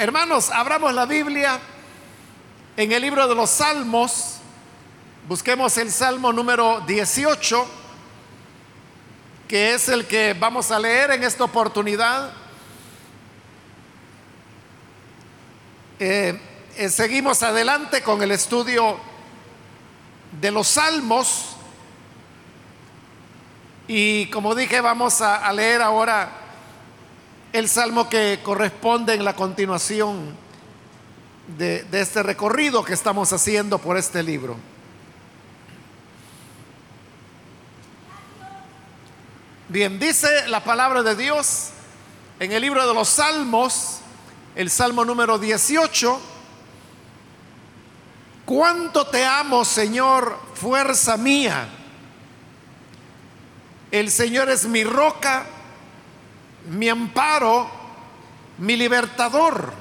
hermanos, abramos la Biblia en el libro de los Salmos. Busquemos el Salmo número 18, que es el que vamos a leer en esta oportunidad. Eh, eh, seguimos adelante con el estudio de los Salmos. Y como dije, vamos a, a leer ahora el salmo que corresponde en la continuación de, este recorrido que estamos haciendo por este libro. Bien, dice la palabra de Dios en el libro de los salmos, el salmo número 18, cuánto te amo Señor, fuerza mía. El Señor es mi roca mi amparo, mi libertador.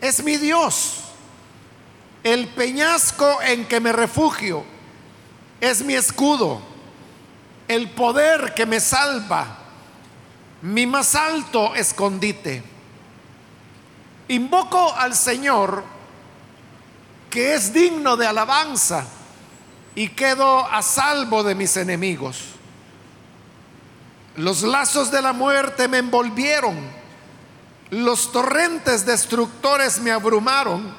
Es mi Dios, el peñasco en que me refugio. Es mi escudo, el poder que me salva, mi más alto escondite. Invoco al Señor, que es digno de alabanza, y quedo a salvo de mis enemigos. Los lazos de la muerte me envolvieron. Los torrentes destructores me abrumaron.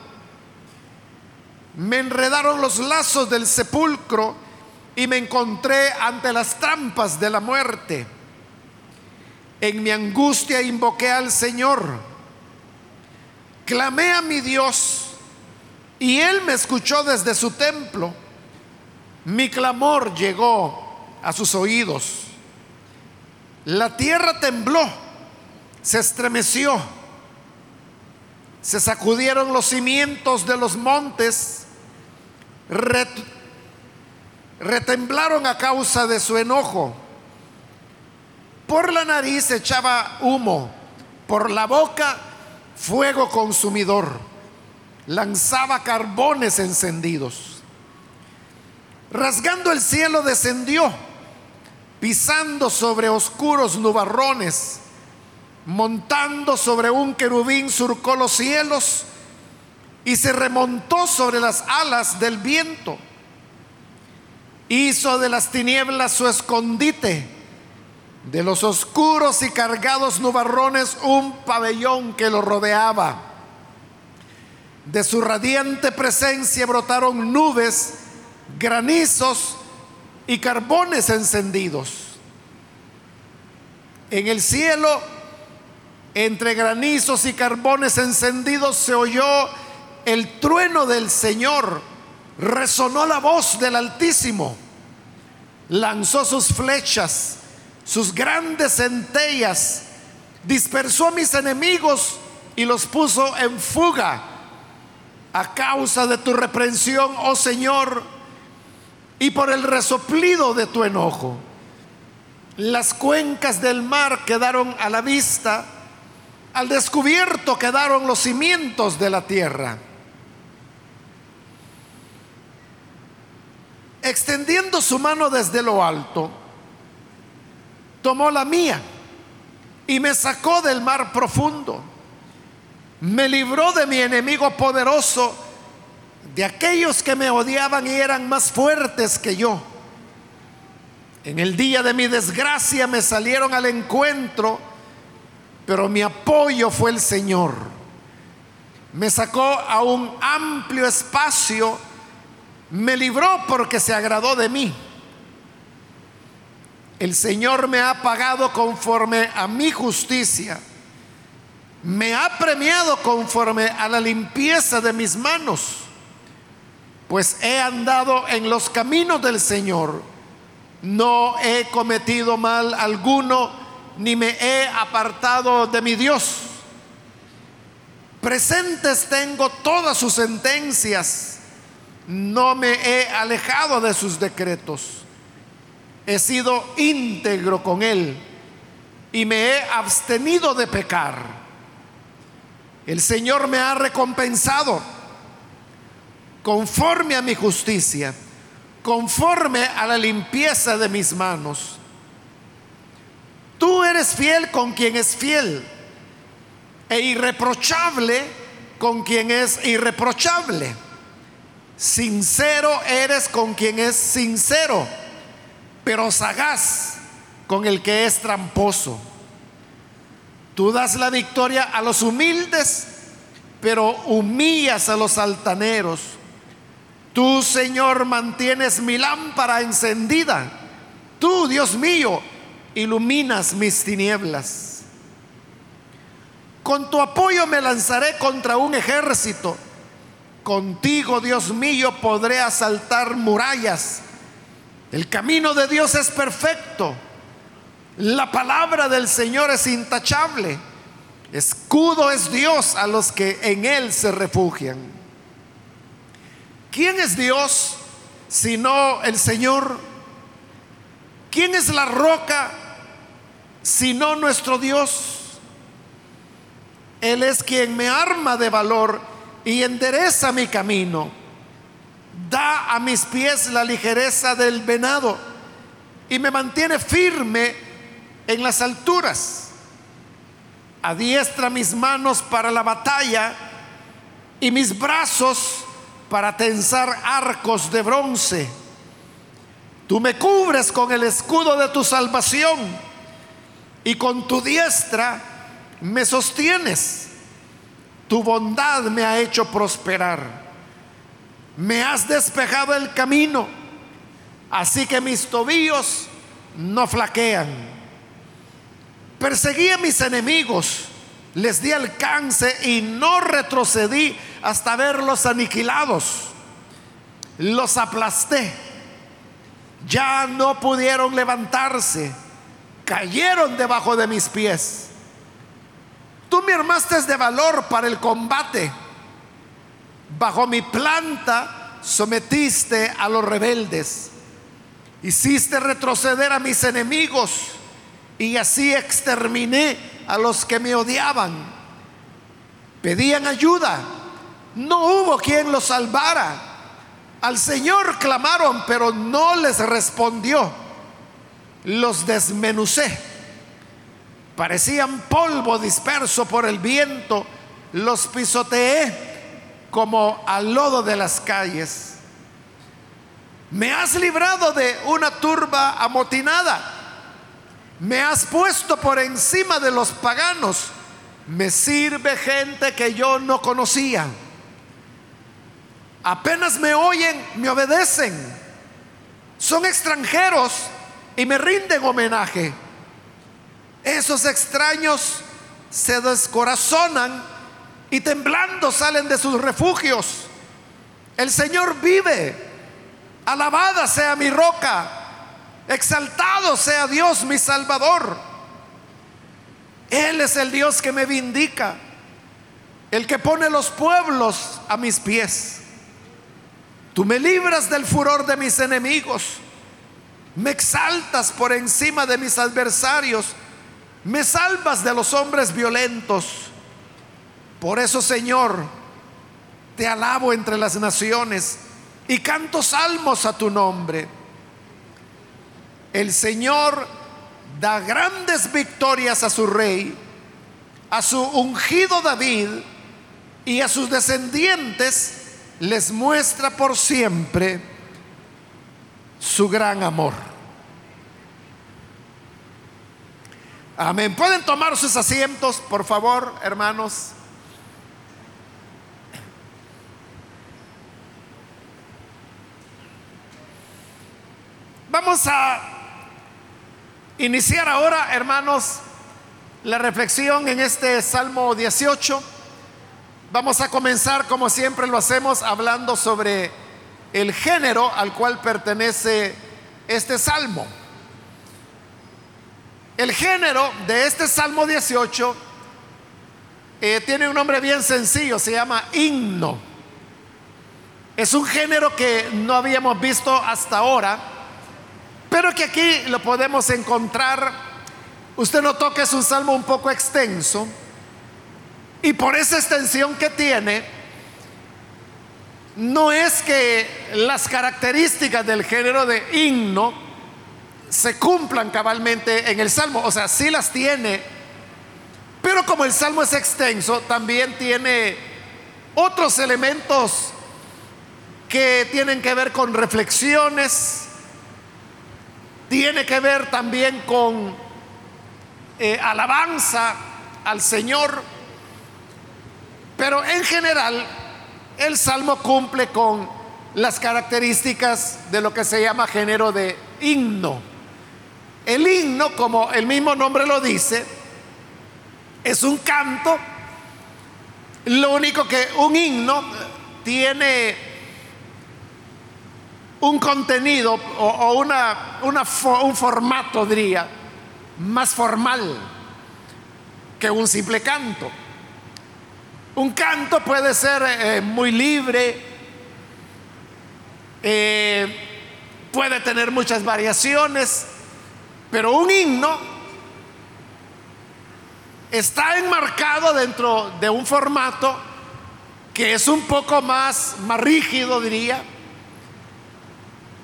Me enredaron los lazos del sepulcro y me encontré ante las trampas de la muerte. En mi angustia invoqué al Señor. Clamé a mi Dios y Él me escuchó desde su templo. Mi clamor llegó a sus oídos. La tierra tembló, se estremeció, se sacudieron los cimientos de los montes, ret, retemblaron a causa de su enojo. Por la nariz echaba humo, por la boca fuego consumidor, lanzaba carbones encendidos. Rasgando el cielo descendió pisando sobre oscuros nubarrones, montando sobre un querubín surcó los cielos y se remontó sobre las alas del viento. Hizo de las tinieblas su escondite, de los oscuros y cargados nubarrones un pabellón que lo rodeaba. De su radiante presencia brotaron nubes, granizos, y carbones encendidos. En el cielo, entre granizos y carbones encendidos, se oyó el trueno del Señor, resonó la voz del Altísimo, lanzó sus flechas, sus grandes centellas, dispersó a mis enemigos y los puso en fuga. A causa de tu reprensión, oh Señor, y por el resoplido de tu enojo. Las cuencas del mar quedaron a la vista, al descubierto quedaron los cimientos de la tierra. Extendiendo su mano desde lo alto, tomó la mía y me sacó del mar profundo. Me libró de mi enemigo poderoso de aquellos que me odiaban y eran más fuertes que yo. En el día de mi desgracia me salieron al encuentro, pero mi apoyo fue el Señor. Me sacó a un amplio espacio, me libró porque se agradó de mí. El Señor me ha pagado conforme a mi justicia. Me ha premiado conforme a la limpieza de mis manos pues he andado en los caminos del Señor, no he cometido mal alguno, ni me he apartado de mi Dios. Presentes tengo todas sus sentencias, no me he alejado de sus decretos, he sido íntegro con Él y me he abstenido de pecar. El Señor me ha recompensado conforme a mi justicia, conforme a la limpieza de mis manos. Tú eres fiel con quien es fiel e irreprochable con quien es irreprochable. Sincero eres con quien es sincero, pero sagaz con el que es tramposo. Tú das la victoria a los humildes, pero humillas a los altaneros. Tú, Señor, mantienes mi lámpara encendida. Tú, Dios mío, iluminas mis tinieblas. Con tu apoyo me lanzaré contra un ejército. Contigo, Dios mío, podré asaltar murallas. El camino de Dios es perfecto. La palabra del Señor es intachable. Escudo es Dios a los que en Él se refugian. ¿Quién es Dios sino el Señor? ¿Quién es la roca sino nuestro Dios? Él es quien me arma de valor y endereza mi camino. Da a mis pies la ligereza del venado y me mantiene firme en las alturas. Adiestra mis manos para la batalla y mis brazos para tensar arcos de bronce. Tú me cubres con el escudo de tu salvación y con tu diestra me sostienes. Tu bondad me ha hecho prosperar. Me has despejado el camino, así que mis tobillos no flaquean. Perseguí a mis enemigos, les di alcance y no retrocedí hasta verlos aniquilados. Los aplasté. Ya no pudieron levantarse. Cayeron debajo de mis pies. Tú me armaste de valor para el combate. Bajo mi planta sometiste a los rebeldes. Hiciste retroceder a mis enemigos y así exterminé a los que me odiaban. Pedían ayuda. No hubo quien los salvara. Al Señor clamaron, pero no les respondió. Los desmenucé. Parecían polvo disperso por el viento. Los pisoteé como al lodo de las calles. Me has librado de una turba amotinada me has puesto por encima de los paganos. Me sirve gente que yo no conocía. Apenas me oyen, me obedecen. Son extranjeros y me rinden homenaje. Esos extraños se descorazonan y temblando salen de sus refugios. El Señor vive. Alabada sea mi roca. Exaltado sea Dios mi Salvador. Él es el Dios que me vindica, el que pone los pueblos a mis pies. Tú me libras del furor de mis enemigos, me exaltas por encima de mis adversarios, me salvas de los hombres violentos. Por eso, Señor, te alabo entre las naciones y canto salmos a tu nombre. El Señor da grandes victorias a su rey, a su ungido David y a sus descendientes les muestra por siempre su gran amor. Amén. ¿Pueden tomar sus asientos, por favor, hermanos? Vamos a Iniciar ahora, hermanos, la reflexión en este Salmo 18. Vamos a comenzar, como siempre lo hacemos, hablando sobre el género al cual pertenece este Salmo. El género de este Salmo 18 eh, tiene un nombre bien sencillo, se llama himno. Es un género que no habíamos visto hasta ahora pero que aquí lo podemos encontrar. Usted notó que es un salmo un poco extenso. Y por esa extensión que tiene, no es que las características del género de himno se cumplan cabalmente en el salmo. O sea, sí las tiene. Pero como el salmo es extenso, también tiene otros elementos que tienen que ver con reflexiones, tiene que ver también con eh, alabanza al Señor, pero en general el salmo cumple con las características de lo que se llama género de himno. El himno, como el mismo nombre lo dice, es un canto. Lo único que un himno tiene un contenido o, una, un formato, diría, más formal que un simple canto. Un canto puede ser eh, muy libre, eh, puede tener muchas variaciones, pero un himno está enmarcado dentro de un formato que es un poco más, más rígido, diría,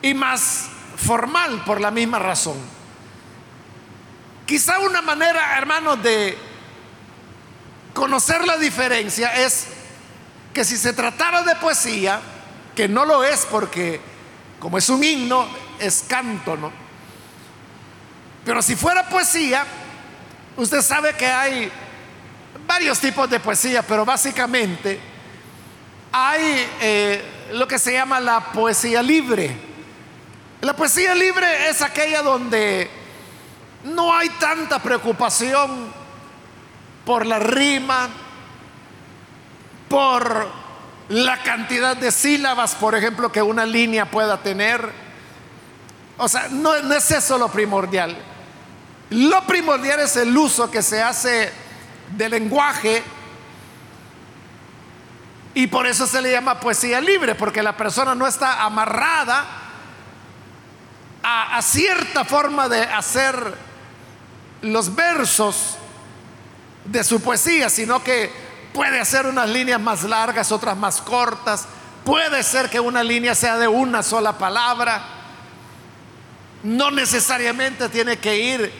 y más formal por la misma razón. Quizá una manera, hermanos, de conocer la diferencia es que si se tratara de poesía, que no lo es porque como es un himno, es canto, ¿no? Pero si fuera poesía, usted sabe que hay varios tipos de poesía, pero básicamente hay eh, lo que se llama la poesía libre. La poesía libre es aquella donde no hay tanta preocupación por la rima, por la cantidad de sílabas, por ejemplo, que una línea pueda tener. O sea, no, es eso lo primordial. Lo primordial es el uso que se hace del lenguaje y por eso se le llama poesía libre, porque la persona no está amarrada a cierta forma de hacer los versos de su poesía, sino que puede hacer unas líneas más largas, otras más cortas. Puede ser que una línea sea de una sola palabra. No necesariamente tiene que ir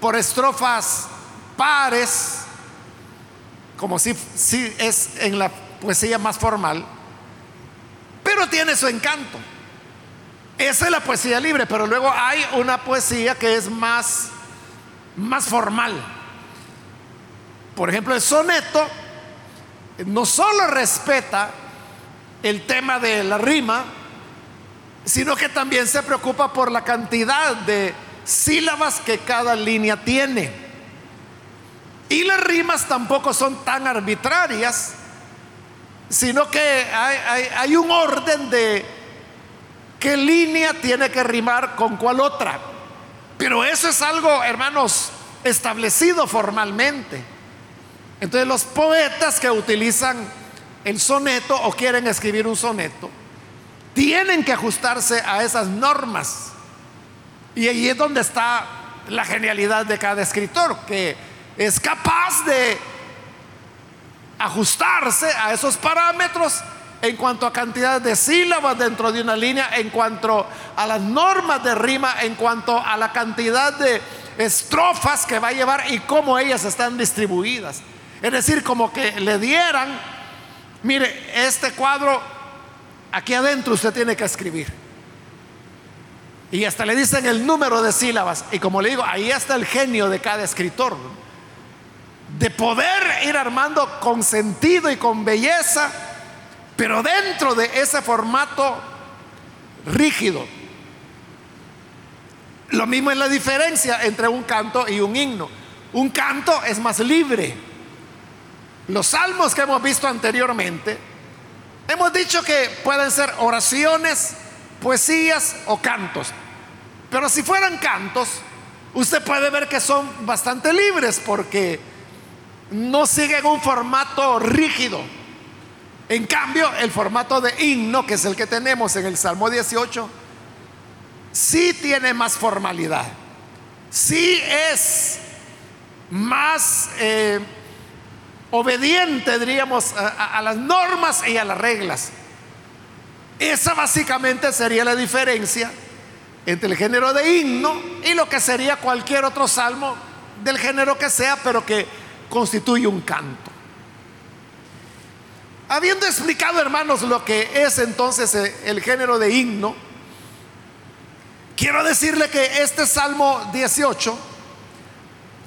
por estrofas pares, como si, es en la poesía más formal, pero tiene su encanto. Esa es la poesía libre, pero luego hay una poesía que es más más formal. Por ejemplo, el soneto no solo respeta el tema de la rima, sino que también se preocupa por la cantidad de sílabas que cada línea tiene. Y las rimas tampoco son tan arbitrarias, sino que hay, hay un orden de qué línea tiene que rimar con cuál otra. Pero eso es algo, hermanos, establecido formalmente. Entonces los poetas que utilizan el soneto o quieren escribir un soneto, tienen que ajustarse a esas normas. Y ahí es donde está la genialidad de cada escritor, que es capaz de ajustarse a esos parámetros en cuanto a cantidad de sílabas dentro de una línea, en cuanto a las normas de rima, en cuanto a la cantidad de estrofas que va a llevar y cómo ellas están distribuidas. Es decir, como que le dieran, mire, este cuadro, aquí adentro usted tiene que escribir. Y hasta le dicen el número de sílabas. Y como le digo, ahí está el genio de cada escritor. De poder ir armando con sentido y con belleza pero dentro de ese formato rígido. Lo mismo es la diferencia entre un canto y un himno. Un canto es más libre. Los salmos que hemos visto anteriormente, hemos dicho que pueden ser oraciones, poesías o cantos. Pero si fueran cantos, usted puede ver que son bastante libres porque no siguen un formato rígido. En cambio, el formato de himno, que es el que tenemos en el Salmo 18, sí tiene más formalidad, sí es más eh, obediente, diríamos, a, a las normas y a las reglas. Esa básicamente sería la diferencia entre el género de himno y lo que sería cualquier otro salmo del género que sea, pero que constituye un canto. Habiendo explicado, hermanos, lo que es entonces el género de himno, quiero decirle que este Salmo 18,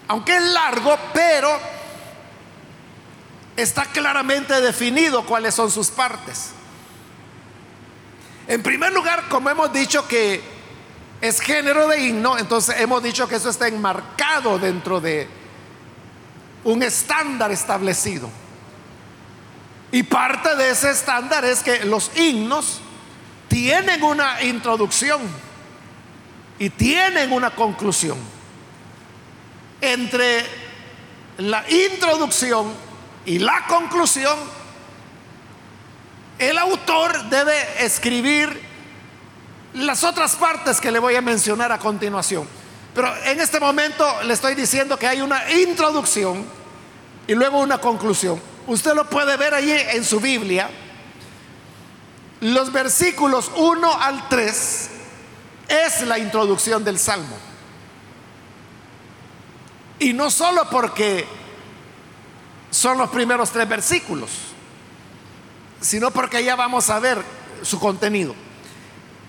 aunque es largo, pero está claramente definido cuáles son sus partes. En primer lugar, como hemos dicho que es género de himno, entonces hemos dicho que eso está enmarcado dentro de un estándar establecido. Y parte de ese estándar es que los himnos tienen una introducción y tienen una conclusión. Entre la introducción y la conclusión, el autor debe escribir las otras partes que le voy a mencionar a continuación. Pero en este momento le estoy diciendo que hay una introducción y luego una conclusión. Usted lo puede ver allí en su Biblia. Los versículos 1 al 3 es la introducción del Salmo. Y no solo porque son los primeros tres versículos, sino porque ya vamos a ver su contenido.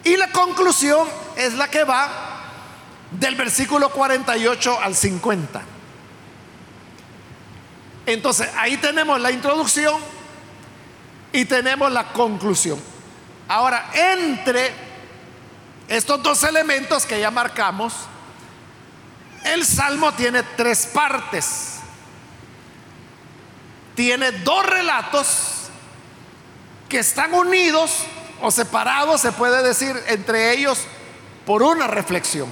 Y la conclusión es la que va del versículo 48 al 50. Entonces, ahí tenemos la introducción y tenemos la conclusión. Ahora, entre estos dos elementos que ya marcamos, el Salmo tiene tres partes. Tiene dos relatos que están unidos o separados, se puede decir, entre ellos por una reflexión.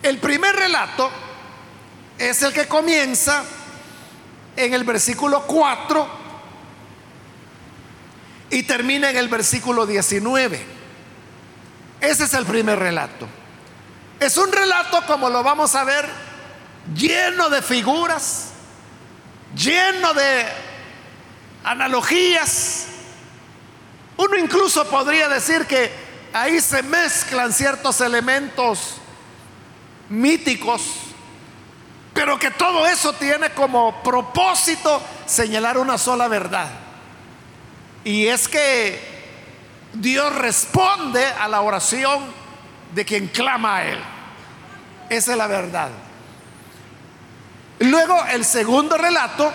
El primer relato es el que comienza en el versículo 4 y termina en el versículo 19. Ese es el primer relato. Es un relato, como lo vamos a ver, lleno de figuras, lleno de analogías. Uno incluso podría decir que ahí se mezclan ciertos elementos míticos pero que todo eso tiene como propósito señalar una sola verdad. Y es que Dios responde a la oración de quien clama a Él. Esa es la verdad. Luego el segundo relato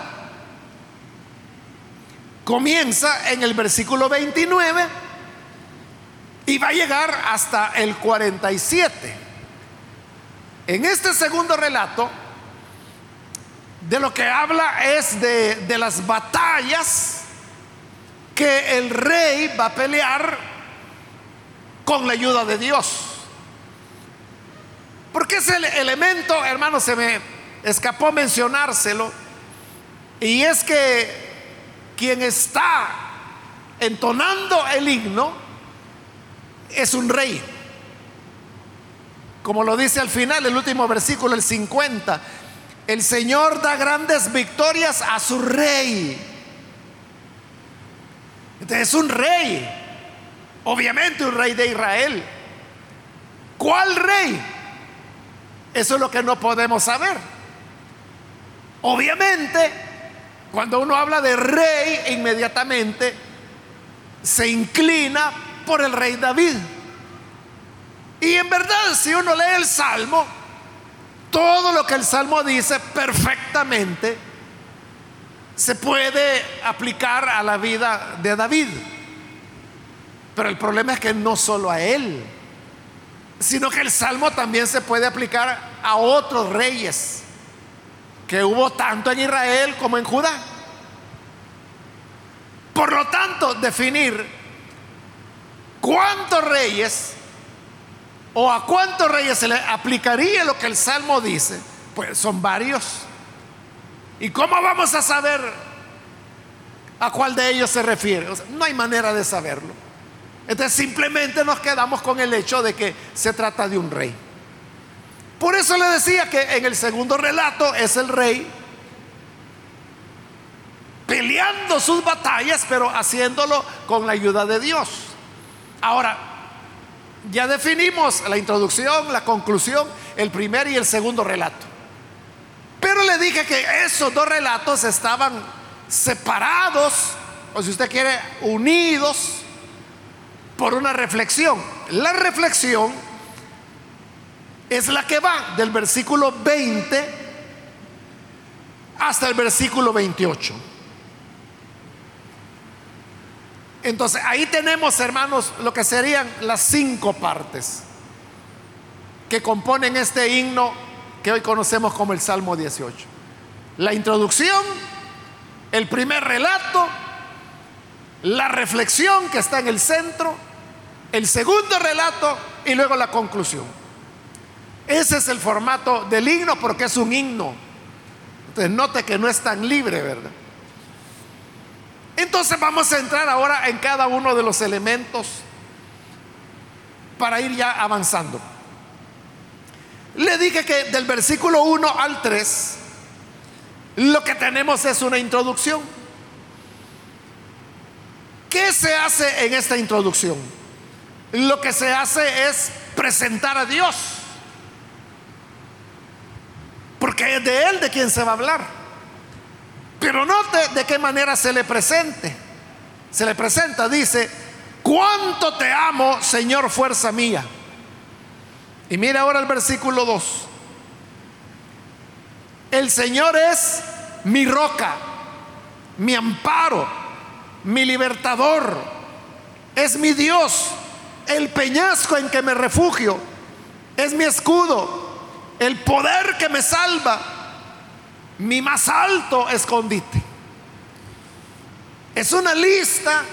comienza en el versículo 29 y va a llegar hasta el 47. En este segundo relato de lo que habla es de, las batallas que el rey va a pelear con la ayuda de Dios. Porque ese elemento, hermano, se me escapó mencionárselo. Y es que quien está entonando el himno es un rey. Como lo dice al final el último versículo, el 50. El Señor da grandes victorias a su rey. Entonces es un rey, obviamente un rey de Israel. ¿Cuál rey? Eso es lo que no podemos saber. Obviamente, cuando uno habla de rey, inmediatamente se inclina por el rey David. Y en verdad, si uno lee el Salmo, todo lo que el Salmo dice perfectamente se puede aplicar a la vida de David. Pero el problema es que no solo a él, sino que el Salmo también se puede aplicar a otros reyes que hubo tanto en Israel como en Judá. Por lo tanto, definir cuántos reyes ¿O a cuántos reyes se le aplicaría lo que el Salmo dice? Pues son varios. ¿Y cómo vamos a saber a cuál de ellos se refiere? no hay manera de saberlo. Entonces simplemente nos quedamos con el hecho de que se trata de un rey. Por eso le decía que en el segundo relato es el rey peleando sus batallas, pero haciéndolo con la ayuda de Dios. Ahora, ya definimos la introducción, la conclusión, el primer y el segundo relato. Pero le dije que esos dos relatos estaban separados, o si usted quiere, unidos por una reflexión. La reflexión es la que va del versículo 20 hasta el versículo 28. Entonces ahí tenemos, hermanos, lo que serían las cinco partes que componen este himno que hoy conocemos como el Salmo 18. La introducción, el primer relato, la reflexión que está en el centro, el segundo relato y luego la conclusión. Ese es el formato del himno porque es un himno. Entonces note que no es tan libre, ¿verdad? Entonces vamos a entrar ahora en cada uno de los elementos para ir ya avanzando. Le dije que del versículo 1 al 3 lo que tenemos es una introducción. ¿Qué se hace en esta introducción? Lo que se hace es presentar a Dios. Porque es de Él de quien se va a hablar. Pero note de qué manera se le presente. Se le presenta, dice, cuánto te amo, Señor, fuerza mía. Y mira ahora el versículo 2. El Señor es mi roca, mi amparo, mi libertador. Es mi Dios, el peñasco en que me refugio. Es mi escudo, el poder que me salva mi más alto escondite. Es una lista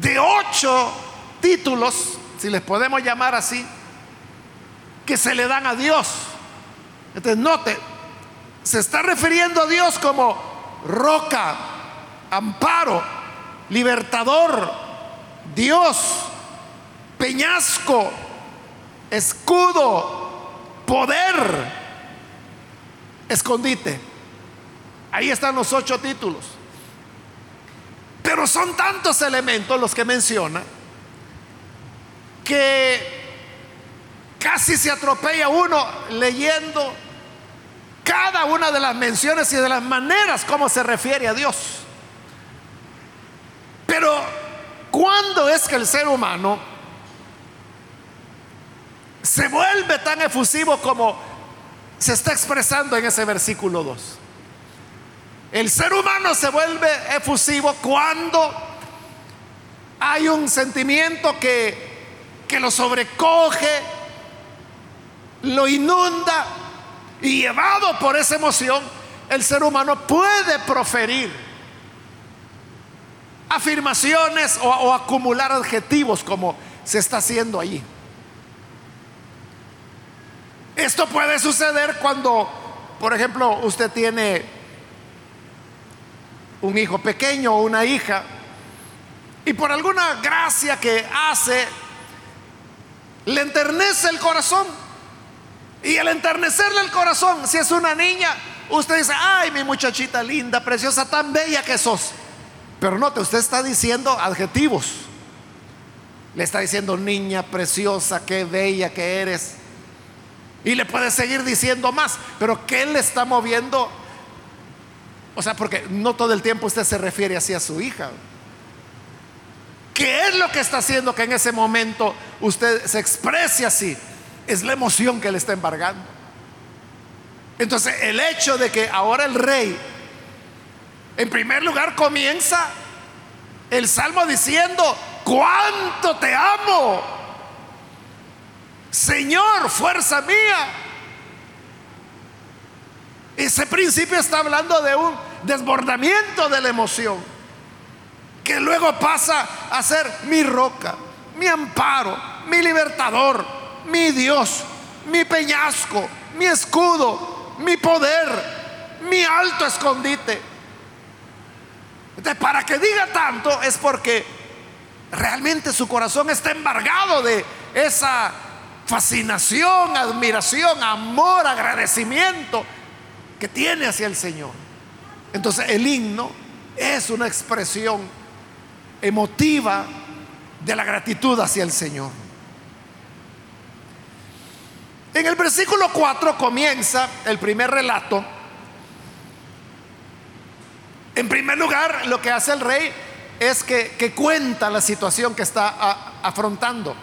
de ocho títulos, si les podemos llamar así, que se le dan a Dios. Entonces, note, se está refiriendo a Dios como roca, amparo, libertador, Dios, peñasco, escudo, poder escondite. Ahí están los ocho títulos. Pero son tantos elementos los que menciona que casi se atropella uno leyendo cada una de las menciones y de las maneras como se refiere a Dios. Pero, ¿cuándo es que el ser humano se vuelve tan efusivo como se está expresando en ese versículo 2. El ser humano se vuelve efusivo cuando hay un sentimiento que, que lo sobrecoge, lo inunda y llevado por esa emoción, el ser humano puede proferir afirmaciones o, o acumular adjetivos como se está haciendo allí. Esto puede suceder cuando, por ejemplo, usted tiene un hijo pequeño o una hija y por alguna gracia que hace, le enternece el corazón. Y el enternecerle el corazón, si es una niña, usted dice, ay, mi muchachita linda, preciosa, tan bella que sos. Pero note, usted está diciendo adjetivos. Le está diciendo, niña preciosa, qué bella que eres. Y le puede seguir diciendo más, pero ¿qué le está moviendo? O sea, porque no todo el tiempo usted se refiere así a su hija. ¿Qué es lo que está haciendo que en ese momento usted se exprese así? Es la emoción que le está embargando. Entonces, el hecho de que ahora el rey, en primer lugar, comienza el salmo diciendo, ¿cuánto te amo? Señor, fuerza mía. Ese principio está hablando de un desbordamiento de la emoción, que luego pasa a ser mi roca, mi amparo, mi libertador, mi Dios, mi peñasco, mi escudo, mi poder, mi alto escondite. Para que diga tanto es porque realmente su corazón está embargado de esa fascinación, admiración, amor, agradecimiento que tiene hacia el Señor. Entonces el himno es una expresión emotiva de la gratitud hacia el Señor. En el versículo 4 comienza el primer relato. En primer lugar, lo que hace el rey es que, cuenta la situación que está afrontando.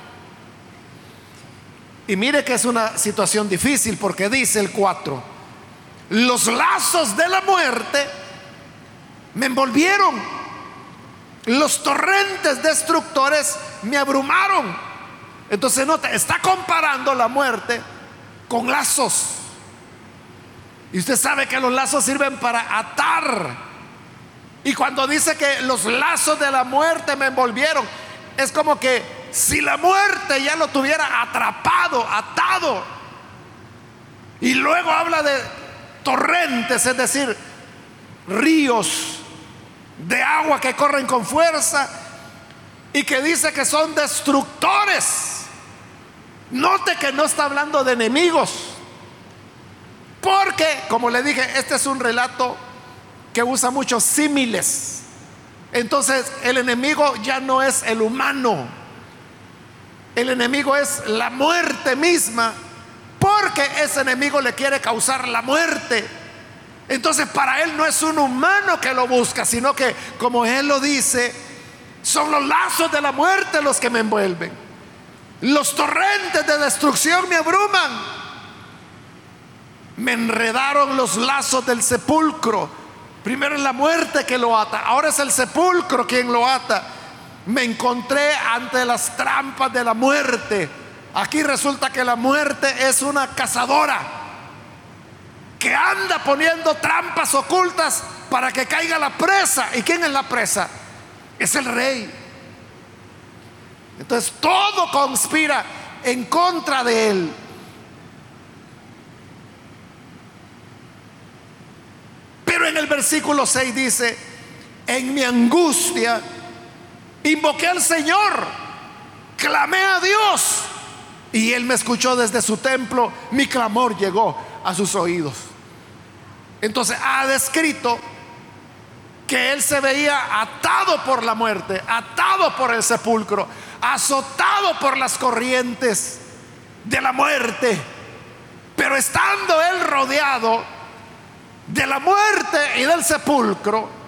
Y mire que es una situación difícil porque dice el 4, los lazos de la muerte me envolvieron, los torrentes destructores me abrumaron. Entonces nota, está comparando la muerte con lazos. Y usted sabe que los lazos sirven para atar. Y cuando dice que los lazos de la muerte me envolvieron, es como que si la muerte ya lo tuviera atrapado, atado, y luego habla de torrentes, es decir, ríos de agua que corren con fuerza y que dice que son destructores. Note que no está hablando de enemigos, porque, como le dije, este es un relato que usa muchos símiles. Entonces, el enemigo ya no es el humano, el enemigo es la muerte misma, porque ese enemigo le quiere causar la muerte. Entonces para él no es un humano que lo busca, sino que, como él lo dice, son los lazos de la muerte los que me envuelven. Los torrentes de destrucción me abruman. Me enredaron los lazos del sepulcro. Primero es la muerte que lo ata, ahora es el sepulcro quien lo ata me encontré ante las trampas de la muerte. Aquí resulta que la muerte es una cazadora que anda poniendo trampas ocultas para que caiga la presa. ¿Y quién es la presa? Es el rey. Entonces todo conspira en contra de él. Pero en el versículo 6 dice, en mi angustia, Invoqué al Señor, clamé a Dios y Él me escuchó desde su templo. Mi clamor llegó a sus oídos. Entonces ha descrito que Él se veía atado por la muerte, atado por el sepulcro, azotado por las corrientes de la muerte. Pero estando Él rodeado de la muerte y del sepulcro,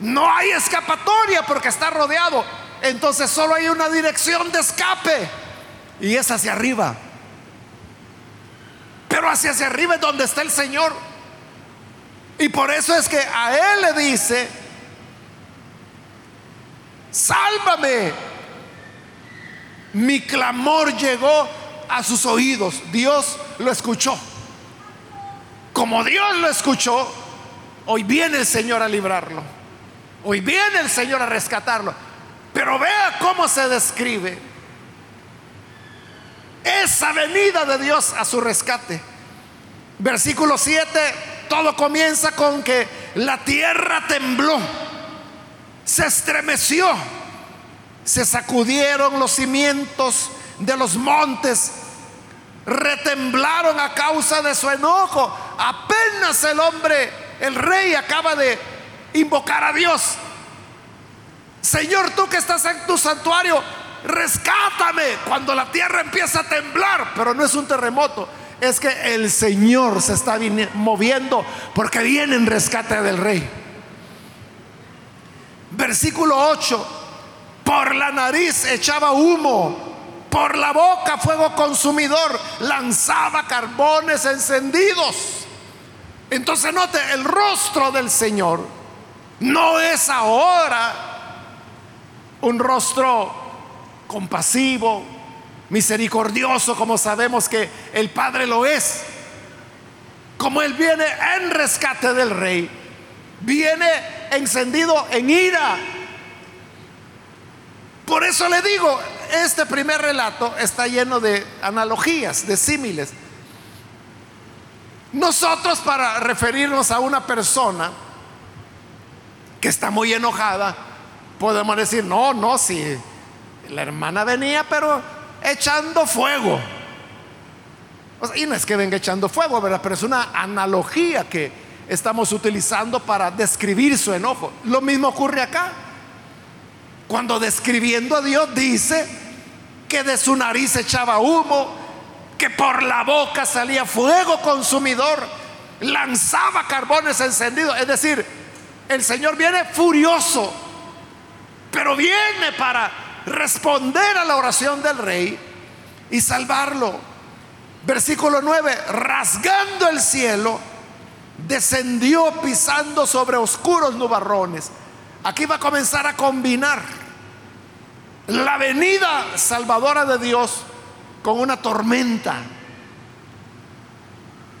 no hay escapatoria porque está rodeado. Entonces solo hay una dirección de escape y es hacia arriba. Pero hacia, hacia arriba es donde está el Señor. Y por eso es que a Él le dice, sálvame. Mi clamor llegó a sus oídos. Dios lo escuchó. Como Dios lo escuchó, hoy viene el Señor a librarlo. Hoy viene el Señor a rescatarlo. Pero vea cómo se describe esa venida de Dios a su rescate. Versículo 7, todo comienza con que la tierra tembló, se estremeció, se sacudieron los cimientos de los montes, retemblaron a causa de su enojo. Apenas el hombre, el rey acaba de invocar a Dios. Señor, tú que estás en tu santuario, rescátame cuando la tierra empieza a temblar, pero no es un terremoto, es que el Señor se está moviendo porque viene en rescate del rey. Versículo 8, por la nariz echaba humo, por la boca fuego consumidor, lanzaba carbones encendidos. Entonces note el rostro del Señor no es ahora un rostro compasivo, misericordioso, como sabemos que el Padre lo es. Como Él viene en rescate del rey, viene encendido en ira. Por eso le digo, este primer relato está lleno de analogías, de símiles. Nosotros para referirnos a una persona, que está muy enojada, podemos decir, no, no, si la hermana venía, pero echando fuego. y no es que venga echando fuego, ¿verdad? Pero es una analogía que estamos utilizando para describir su enojo. Lo mismo ocurre acá. Cuando describiendo a Dios dice que de su nariz echaba humo, que por la boca salía fuego consumidor, lanzaba carbones encendidos. Es decir, el Señor viene furioso, pero viene para responder a la oración del rey y salvarlo. Versículo 9, rasgando el cielo, descendió pisando sobre oscuros nubarrones. Aquí va a comenzar a combinar la venida salvadora de Dios con una tormenta.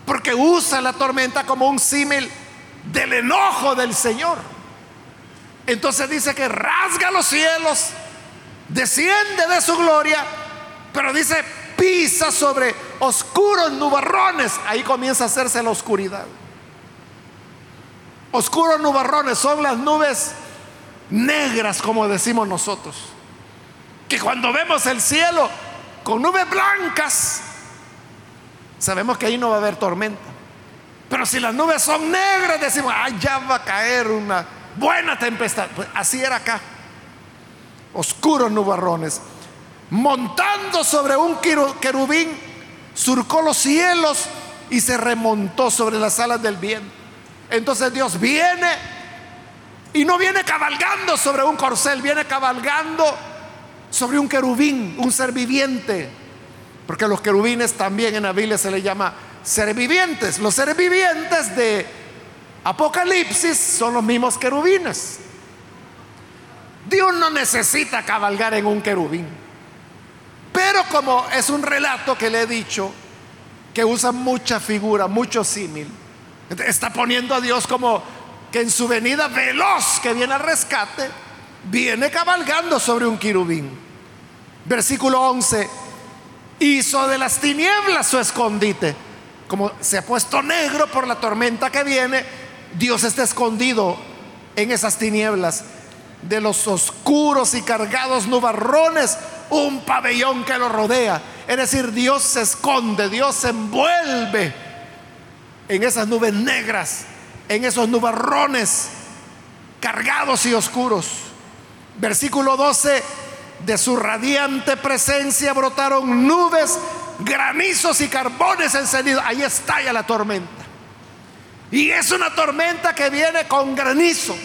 Porque usa la tormenta como un símil del enojo del Señor. Entonces dice que rasga los cielos, desciende de su gloria, pero dice pisa sobre oscuros nubarrones. Ahí comienza a hacerse la oscuridad. Oscuros nubarrones son las nubes negras, como decimos nosotros. Que cuando vemos el cielo con nubes blancas, sabemos que ahí no va a haber tormenta. Pero si las nubes son negras, decimos, ah, ya va a caer una buena tempestad. Pues así era acá. Oscuros nubarrones. Montando sobre un querubín, surcó los cielos y se remontó sobre las alas del viento. Entonces Dios viene y no viene cabalgando sobre un corcel, viene cabalgando sobre un querubín, un ser viviente. Porque los querubines también en la Biblia se le llama ser vivientes. Los ser vivientes de Apocalipsis son los mismos querubines. Dios no necesita cabalgar en un querubín. Pero como es un relato que le he dicho, que usa mucha figura, mucho símil, está poniendo a Dios como que en su venida veloz que viene al rescate, viene cabalgando sobre un querubín. Versículo 11, hizo de las tinieblas su escondite. Como se ha puesto negro por la tormenta que viene, Dios está escondido en esas tinieblas de los oscuros y cargados nubarrones, un pabellón que lo rodea. Es decir, Dios se esconde, Dios se envuelve en esas nubes negras, en esos nubarrones cargados y oscuros. Versículo 12, de su radiante presencia brotaron nubes, granizos y carbones encendidos. Ahí estalla la tormenta. Y es una tormenta que viene con granizo.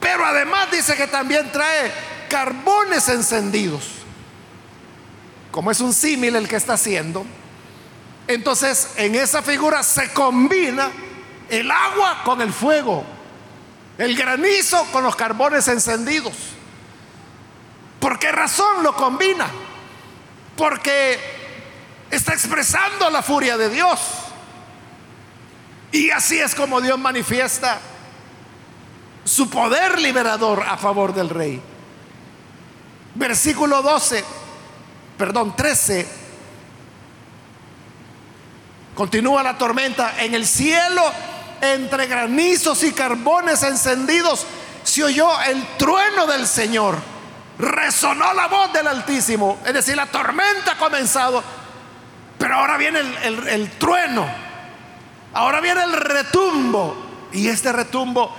Pero además dice que también trae carbones encendidos. Como es un símil el que está haciendo. Entonces en esa figura se combina el agua con el fuego. El granizo con los carbones encendidos. ¿Por qué razón lo combina? Porque está expresando la furia de Dios. Y así es como Dios manifiesta su poder liberador a favor del rey. Versículo 12, perdón, 13. Continúa la tormenta. En el cielo, entre granizos y carbones encendidos, se oyó el trueno del Señor resonó la voz del Altísimo. Es decir, la tormenta ha comenzado, pero ahora viene el, trueno, ahora viene el retumbo. Y este retumbo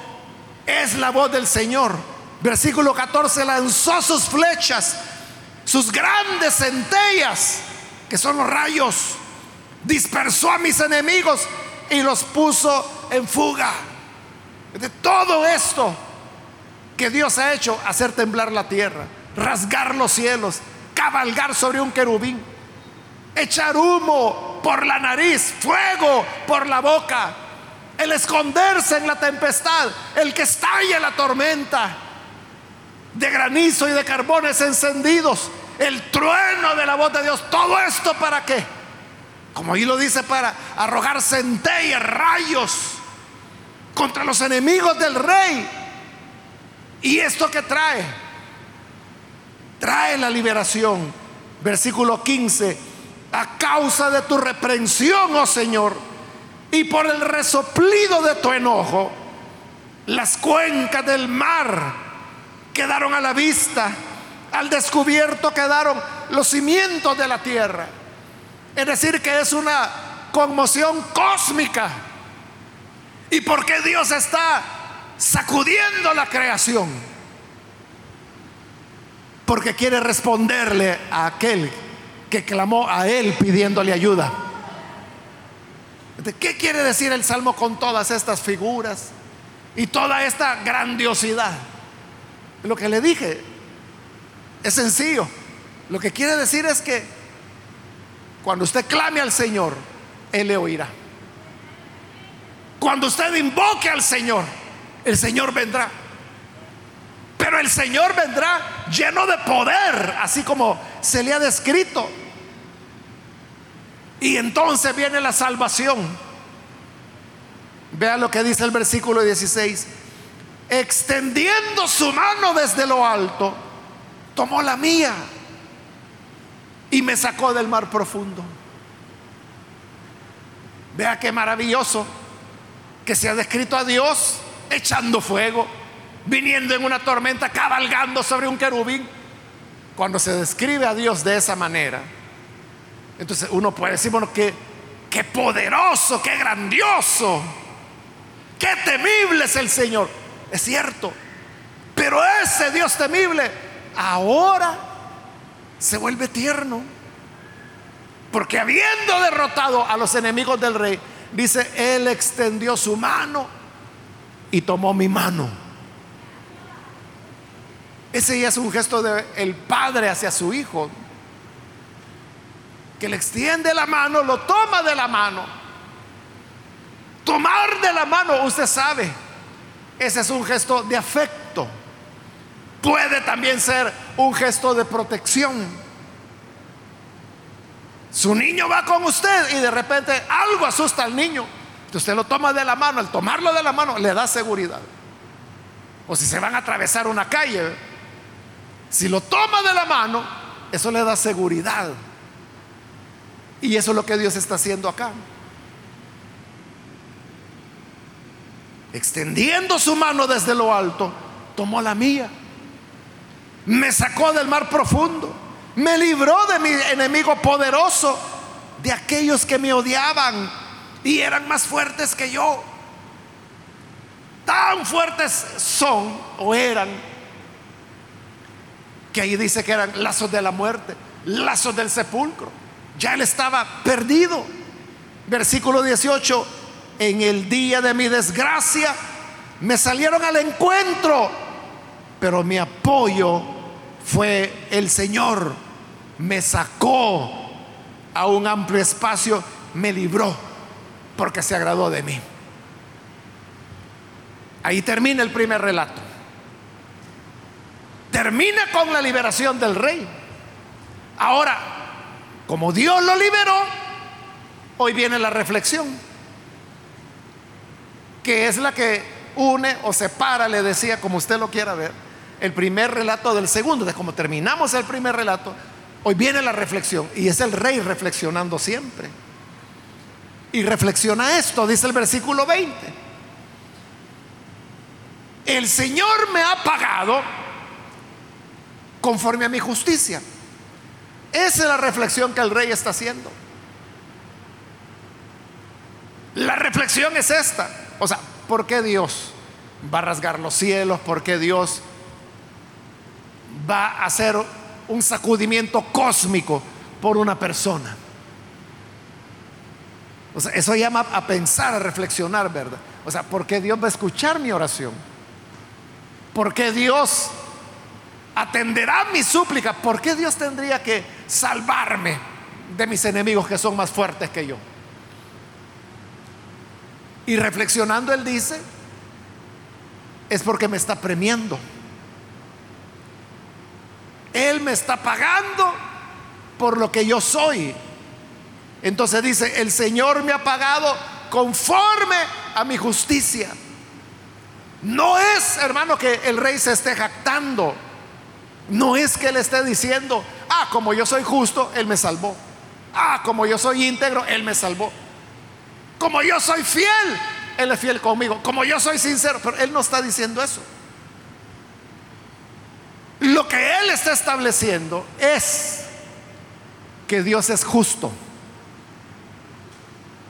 es la voz del Señor. Versículo 14, lanzó sus flechas, sus grandes centellas, que son los rayos, dispersó a mis enemigos y los puso en fuga. De todo esto que Dios ha hecho hacer temblar la tierra, rasgar los cielos, cabalgar sobre un querubín, echar humo por la nariz, fuego por la boca, el esconderse en la tempestad, el que estalle la tormenta de granizo y de carbones encendidos, el trueno de la voz de Dios, todo esto para qué? Como ahí lo dice, para arrojar centellas, rayos contra los enemigos del rey ¿Y esto que trae? Trae la liberación. Versículo 15. A causa de tu reprensión, oh Señor, y por el resoplido de tu enojo, las cuencas del mar quedaron a la vista, al descubierto quedaron los cimientos de la tierra. Es decir, que es una conmoción cósmica. ¿Y por qué Dios está sacudiendo la creación, porque quiere responderle a aquel que clamó a él pidiéndole ayuda. ¿Qué quiere decir el Salmo con todas estas figuras y toda esta grandiosidad? Lo que le dije es sencillo. Lo que quiere decir es que cuando usted clame al Señor, Él le oirá. Cuando usted invoque al Señor, el Señor vendrá. Pero el Señor vendrá lleno de poder, así como se le ha descrito. Y entonces viene la salvación. Vea lo que dice el versículo 16. Extendiendo su mano desde lo alto, tomó la mía y me sacó del mar profundo. Vea qué maravilloso que se ha descrito a Dios echando fuego, viniendo en una tormenta, cabalgando sobre un querubín. Cuando se describe a Dios de esa manera, entonces uno puede decir, bueno, qué, qué poderoso, qué grandioso, qué temible es el Señor. Es cierto, pero ese Dios temible ahora se vuelve tierno. Porque habiendo derrotado a los enemigos del rey, Dice, Él extendió su mano y tomó mi mano. Ese ya es un gesto del el padre hacia su hijo. Que le extiende la mano, lo toma de la mano. Tomar de la mano, usted sabe, ese es un gesto de afecto. Puede también ser un gesto de protección. Su niño va con usted y de repente algo asusta al niño. usted lo toma de la mano, al tomarlo de la mano le da seguridad. O si se van a atravesar una calle, si lo toma de la mano, eso le da seguridad. Y eso es lo que Dios está haciendo acá. Extendiendo su mano desde lo alto, tomó la mía. Me sacó del mar profundo me libró de mi enemigo poderoso, de aquellos que me odiaban y eran más fuertes que yo. Tan fuertes son o eran que ahí dice que eran lazos de la muerte, lazos del sepulcro. Ya él estaba perdido. Versículo 18, en el día de mi desgracia me salieron al encuentro, pero mi apoyo fue el Señor me sacó a un amplio espacio, me libró porque se agradó de mí. Ahí termina el primer relato. Termina con la liberación del rey. Ahora, como Dios lo liberó, hoy viene la reflexión, que es la que une o separa, le decía, como usted lo quiera ver, el primer relato del segundo. De como terminamos el primer relato, Hoy viene la reflexión y es el rey reflexionando siempre. Y reflexiona esto, dice el versículo 20. El Señor me ha pagado conforme a mi justicia. Esa es la reflexión que el rey está haciendo. La reflexión es esta. O sea, ¿por qué Dios va a rasgar los cielos? ¿Por qué Dios va a hacer un sacudimiento cósmico por una persona. O sea, eso llama a pensar, a reflexionar, ¿verdad? O sea, ¿por qué Dios va a escuchar mi oración? ¿Por qué Dios atenderá mi súplica? ¿Por qué Dios tendría que salvarme de mis enemigos que son más fuertes que yo? Y reflexionando, él dice, es porque me está premiando. Él me está pagando por lo que yo soy. Entonces dice, el Señor me ha pagado conforme a mi justicia. No es, hermano, que el rey se esté jactando. No es que él esté diciendo, ah, como yo soy justo, Él me salvó. Ah, como yo soy íntegro, Él me salvó. Como yo soy fiel, Él es fiel conmigo. Como yo soy sincero, pero Él no está diciendo eso. Lo que Él está estableciendo es que Dios es justo.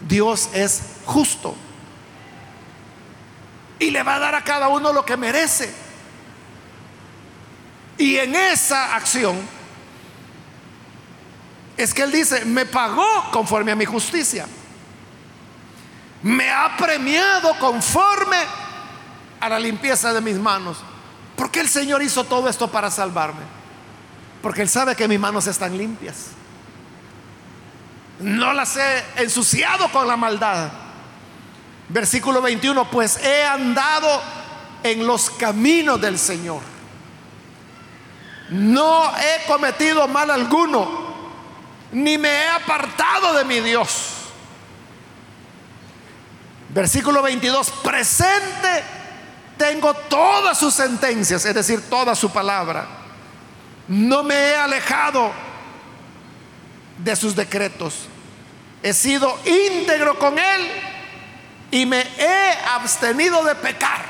Dios es justo. Y le va a dar a cada uno lo que merece. Y en esa acción, es que Él dice, me pagó conforme a mi justicia. Me ha premiado conforme a la limpieza de mis manos. ¿Por qué el Señor hizo todo esto para salvarme? Porque Él sabe que mis manos están limpias. No las he ensuciado con la maldad. Versículo 21, pues he andado en los caminos del Señor. No he cometido mal alguno ni me he apartado de mi Dios. Versículo 22, presente tengo todas sus sentencias, es decir, toda su palabra. No me he alejado de sus decretos. He sido íntegro con él y me he abstenido de pecar.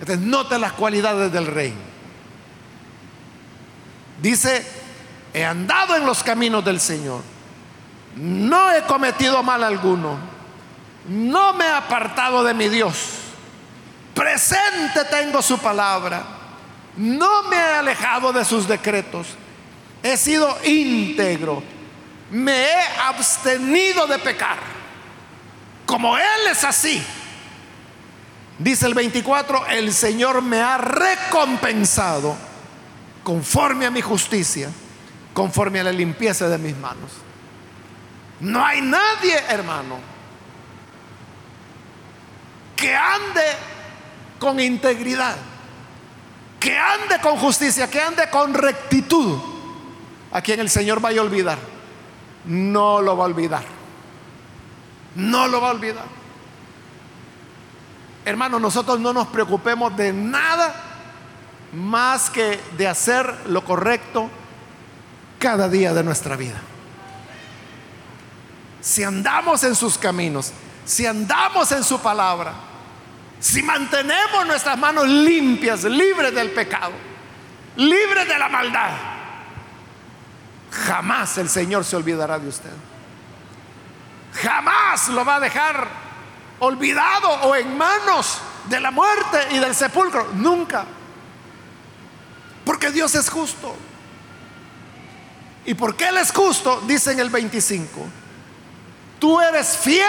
Entonces, note las cualidades del rey. Dice, he andado en los caminos del Señor, no he cometido mal alguno, no me he apartado de mi Dios, presente tengo su palabra, no me he alejado de sus decretos, he sido íntegro, me he abstenido de pecar, como Él es así. Dice el 24, el Señor me ha recompensado conforme a mi justicia conforme a la limpieza de mis manos. No hay nadie, hermano, que ande con integridad, que ande con justicia, que ande con rectitud, a quien el Señor vaya a olvidar. No lo va a olvidar. No lo va a olvidar. Hermano, nosotros no nos preocupemos de nada más que de hacer lo correcto cada día de nuestra vida. Si andamos en sus caminos, si andamos en su palabra, si mantenemos nuestras manos limpias, libres del pecado, libres de la maldad, jamás el Señor se olvidará de usted. Jamás lo va a dejar olvidado o en manos de la muerte y del sepulcro. Nunca. Porque Dios es justo. ¿Y por qué Él es justo? Dice en el 25. Tú eres fiel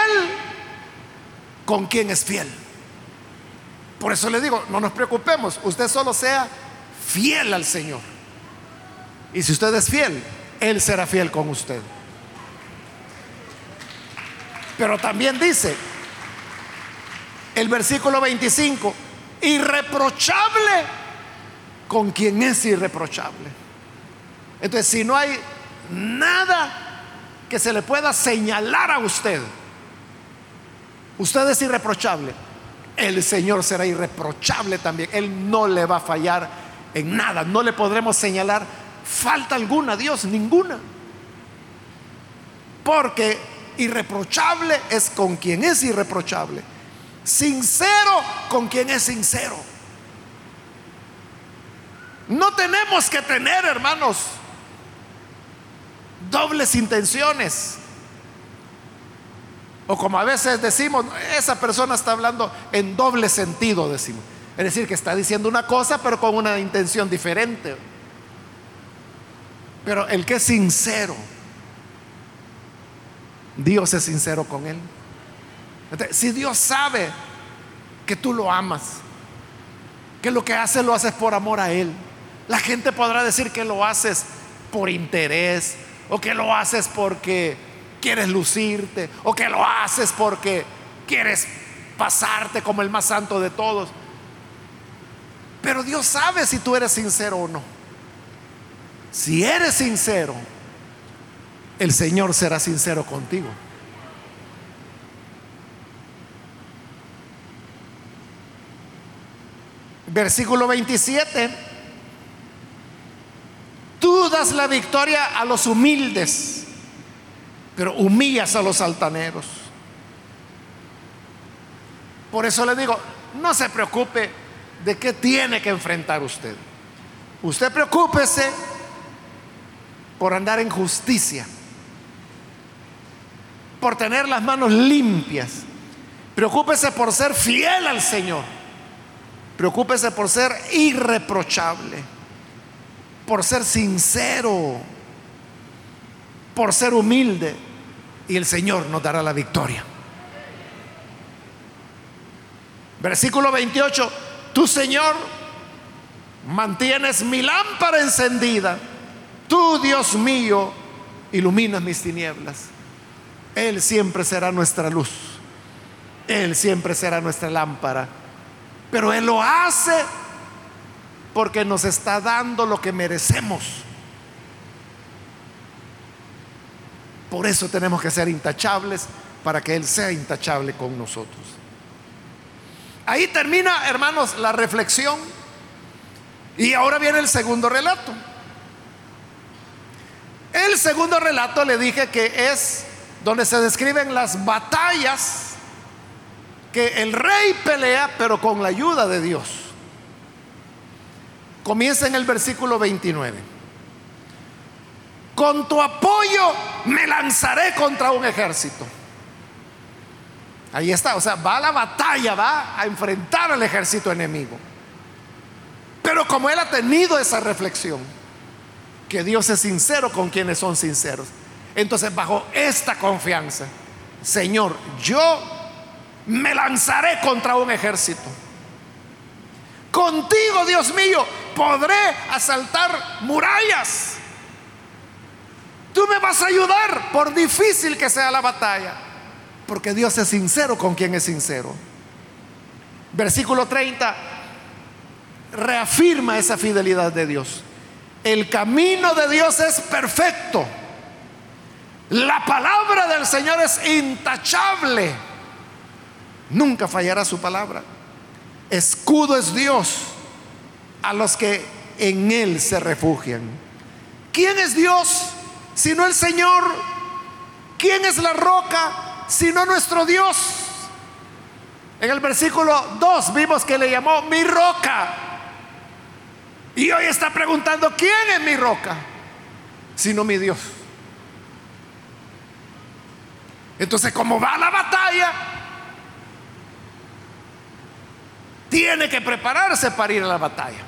con quien es fiel. Por eso le digo, no nos preocupemos, usted solo sea fiel al Señor. Y si usted es fiel, Él será fiel con usted. Pero también dice el versículo 25, irreprochable con quien es irreprochable. Entonces, si no hay nada que se le pueda señalar a usted, usted es irreprochable, el Señor será irreprochable también. Él no le va a fallar en nada, no le podremos señalar falta alguna, Dios, ninguna. Porque irreprochable es con quien es irreprochable. Sincero con quien es sincero. No tenemos que tener, hermanos, dobles intenciones. O como a veces decimos, esa persona está hablando en doble sentido, decimos. Es decir, que está diciendo una cosa pero con una intención diferente. Pero el que es sincero, Dios es sincero con él. si Dios sabe que tú lo amas, que lo que haces lo haces por amor a Él, la gente podrá decir que lo haces por interés, o que lo haces porque quieres lucirte, o que lo haces porque quieres pasarte como el más santo de todos. Pero Dios sabe si tú eres sincero o no. Si eres sincero, el Señor será sincero contigo. Versículo 27 Tú das la victoria a los humildes, pero humillas a los altaneros. Por eso le digo, no se preocupe de qué tiene que enfrentar usted. Usted preocúpese por andar en justicia, por tener las manos limpias. Preocúpese por ser fiel al Señor. Preocúpese por ser irreprochable por ser sincero. por ser humilde y el Señor nos dará la victoria. Versículo 28, tu Señor mantienes mi lámpara encendida, tú Dios mío iluminas mis tinieblas. Él siempre será nuestra luz, Él siempre será nuestra lámpara, pero Él lo hace porque nos está dando lo que merecemos. Por eso tenemos que ser intachables para que Él sea intachable con nosotros. Ahí termina, hermanos, la reflexión. Y ahora viene el segundo relato. El segundo relato le dije que es donde se describen las batallas que el rey pelea, pero con la ayuda de Dios. Comienza en el versículo 29. Con tu apoyo me lanzaré contra un ejército. Ahí está, o sea, va a la batalla, va a enfrentar al ejército enemigo. Pero como él ha tenido esa reflexión, que Dios es sincero con quienes son sinceros, entonces bajo esta confianza, Señor, yo me lanzaré contra un ejército. Contigo, Dios mío, podré asaltar murallas. Tú me vas a ayudar por difícil que sea la batalla. Porque Dios es sincero con quien es sincero. Versículo 30 reafirma esa fidelidad de Dios. El camino de Dios es perfecto. La palabra del Señor es intachable. Nunca fallará su palabra. Escudo es Dios a los que en Él se refugian. ¿Quién es Dios sino el Señor? ¿Quién es la roca sino nuestro Dios. En el versículo 2 vimos que le llamó mi roca. Y hoy está preguntando, ¿quién es mi roca? Sino mi Dios. Entonces, como va la batalla, tiene que prepararse para ir a la batalla.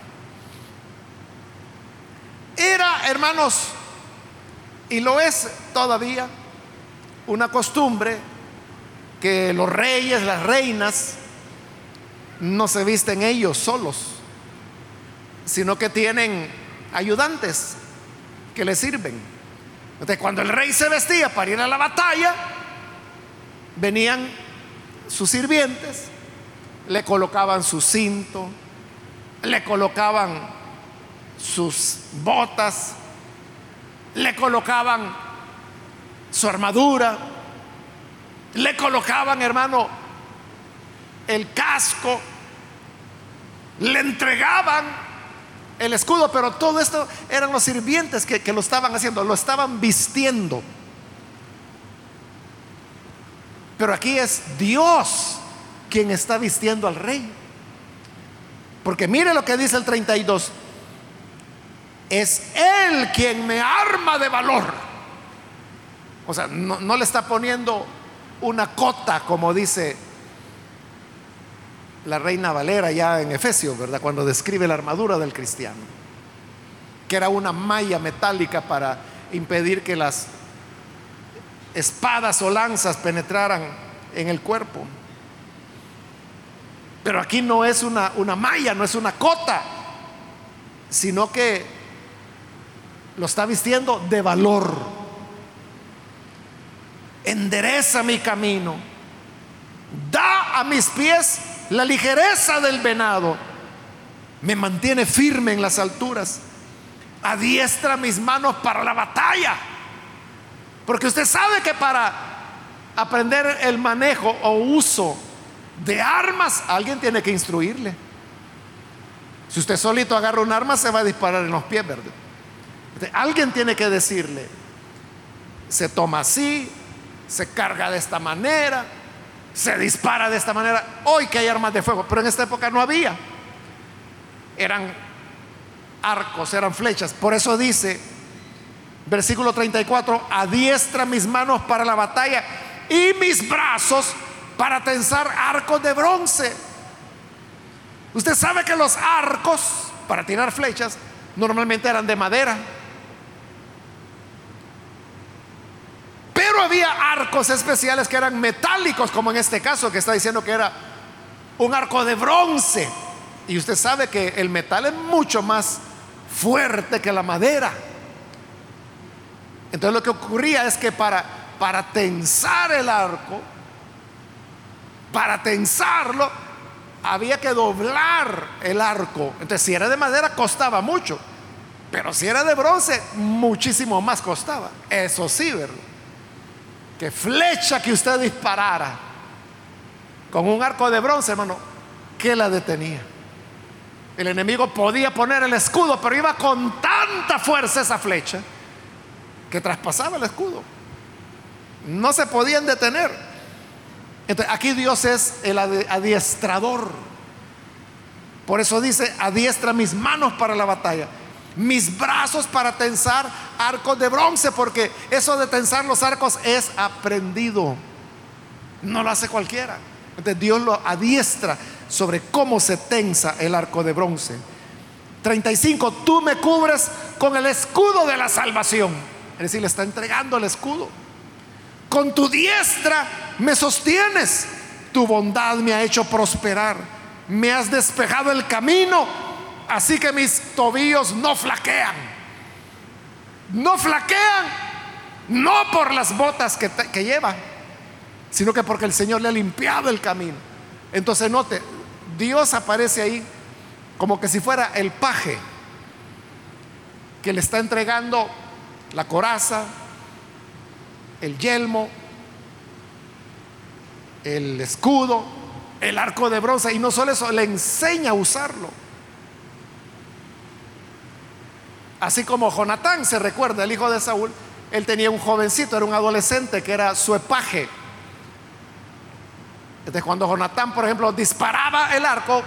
Era, hermanos, y lo es todavía, una costumbre que los reyes, las reinas, no se visten ellos solos, sino que tienen ayudantes que les sirven. Entonces, cuando el rey se vestía para ir a la batalla, venían sus sirvientes, le colocaban su cinto, le colocaban sus botas, le colocaban su armadura, le colocaban, hermano, el casco, le entregaban el escudo, pero todo esto eran los sirvientes que, que lo estaban haciendo, lo estaban vistiendo. Pero aquí es Dios quien está vistiendo al rey. Porque mire lo que dice el 32. Es Él quien me arma de valor. O sea, no, le está poniendo una cota, como dice la reina Valera ya en Efesios, ¿verdad? Cuando describe la armadura del cristiano, que era una malla metálica para impedir que las espadas o lanzas penetraran en el cuerpo. Pero aquí no es una, una malla, no es una cota, sino que lo está vistiendo de valor. Endereza mi camino, da a mis pies la ligereza del venado, me mantiene firme en las alturas, adiestra mis manos para la batalla, porque usted sabe que para aprender el manejo o uso de armas, alguien tiene que instruirle. Si usted solito agarra un arma, se va a disparar en los pies, ¿verdad? Alguien tiene que decirle, se toma así, se carga de esta manera, se dispara de esta manera. Hoy que hay armas de fuego, pero en esta época no había. Eran arcos, eran flechas. Por eso dice, versículo 34, adiestra mis manos para la batalla y mis brazos para tensar arcos de bronce. Usted sabe que los arcos para tirar flechas normalmente eran de madera. Pero había arcos especiales que eran metálicos, como en este caso que está diciendo que era un arco de bronce. Y usted sabe que el metal es mucho más fuerte que la madera. Entonces lo que ocurría es que para, para tensar el arco, para tensarlo, había que doblar el arco. Entonces si era de madera costaba mucho, pero si era de bronce muchísimo más costaba. Eso sí, ¿verdad? Que flecha que usted disparara con un arco de bronce, hermano, ¿qué la detenía? El enemigo podía poner el escudo, pero iba con tanta fuerza esa flecha que traspasaba el escudo. No se podían detener. Entonces, aquí Dios es el adiestrador. Por eso dice, adiestra mis manos para la batalla, mis brazos para tensar arcos de bronce, porque eso de tensar los arcos es aprendido. No lo hace cualquiera. Entonces Dios lo adiestra sobre cómo se tensa el arco de bronce. 35, tú me cubres con el escudo de la salvación. Es decir, le está entregando el escudo. Con tu diestra me sostienes. Tu bondad me ha hecho prosperar. Me has despejado el camino, así que mis tobillos no flaquean. No flaquean, no por las botas que, que lleva, sino que porque el Señor le ha limpiado el camino. Entonces note, Dios aparece ahí como que si fuera el paje que le está entregando la coraza, el yelmo, el escudo, el arco de bronce, y no solo eso, le enseña a usarlo. Así como Jonatán se recuerda, el hijo de Saúl, él tenía un jovencito, era un adolescente que era su epaje entonces cuando Jonatán, por ejemplo, disparaba el arco,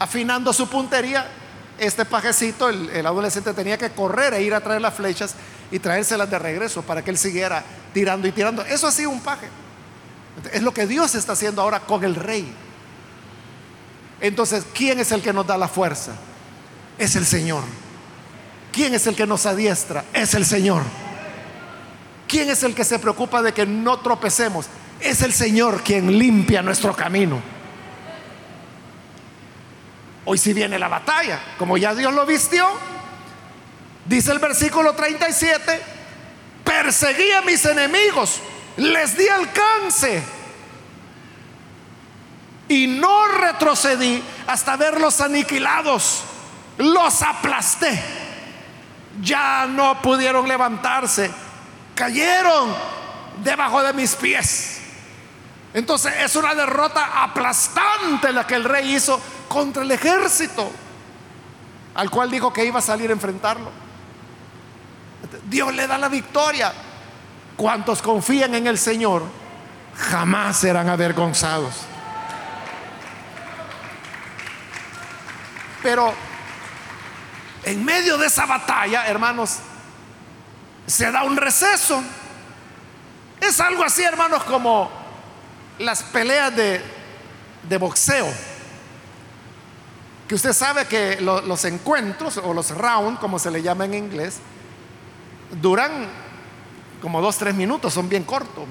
afinando su puntería, este pajecito, el, adolescente tenía que correr e ir a traer las flechas y traérselas de regreso para que él siguiera tirando y tirando. Eso ha sido un paje. Es lo que Dios está haciendo ahora con el rey. Entonces, ¿quién es el que nos da la fuerza? Es el Señor. ¿Quién es el que nos adiestra? Es el Señor. ¿Quién es el que se preocupa de que no tropecemos? Es el Señor quien limpia nuestro camino. Hoy si viene la batalla, como ya Dios lo vistió, dice el versículo 37, perseguí a mis enemigos, les di alcance y no retrocedí hasta verlos aniquilados, los aplasté, ya no pudieron levantarse, cayeron debajo de mis pies. Entonces es una derrota aplastante la que el rey hizo contra el ejército, al cual dijo que iba a salir a enfrentarlo. Dios le da la victoria. Cuantos confían en el Señor jamás serán avergonzados. Pero en medio de esa batalla, hermanos, se da un receso. Es algo así, hermanos, como las peleas de, boxeo, que usted sabe que los encuentros o los rounds, como se le llama en inglés, duran como dos, tres minutos, son bien cortos.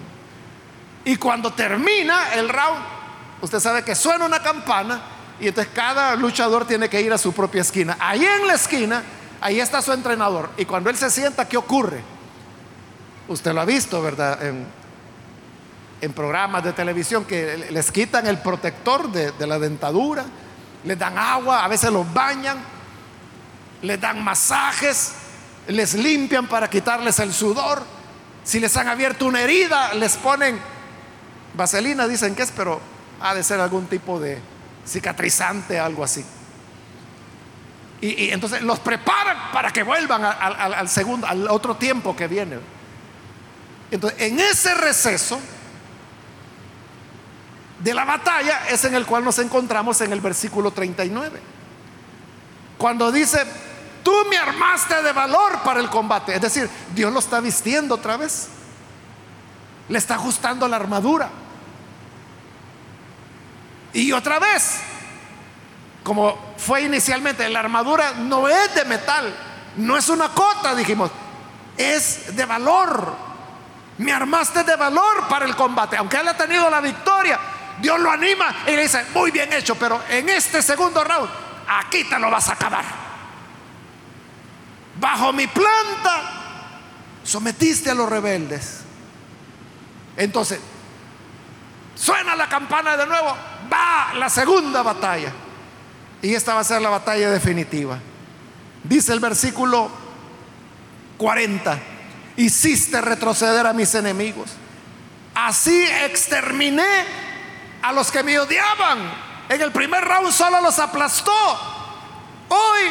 Y cuando termina el round, usted sabe que suena una campana y entonces cada luchador tiene que ir a su propia esquina. Ahí en la esquina, ahí está su entrenador. Y cuando él se sienta, ¿qué ocurre? Usted lo ha visto, ¿verdad? En, programas de televisión que les quitan el protector de, la dentadura, les dan agua, a veces los bañan, les dan masajes, les limpian para quitarles el sudor. Si les han abierto una herida, les ponen vaselina, dicen que es, pero ha de ser algún tipo de cicatrizante, algo así. Y, entonces los preparan para que vuelvan al segundo, al otro tiempo que viene. Entonces, en ese receso, de la batalla es en el cual nos encontramos en el versículo 39. Cuando dice, tú me armaste de valor para el combate. Es decir, Dios lo está vistiendo otra vez. Le está ajustando la armadura. Y otra vez, como fue inicialmente, la armadura no es de metal, no es una cota, dijimos, es de valor. Me armaste de valor para el combate. Aunque él ha tenido la victoria, Dios lo anima y le dice, muy bien hecho, pero en este segundo round, aquí te lo vas a acabar. Bajo mi planta, sometiste a los rebeldes. Entonces, suena la campana de nuevo, va la segunda batalla. Y esta va a ser la batalla definitiva. Dice el versículo 40, hiciste retroceder a mis enemigos. Así exterminé a los que me odiaban. En el primer round solo los aplastó. Hoy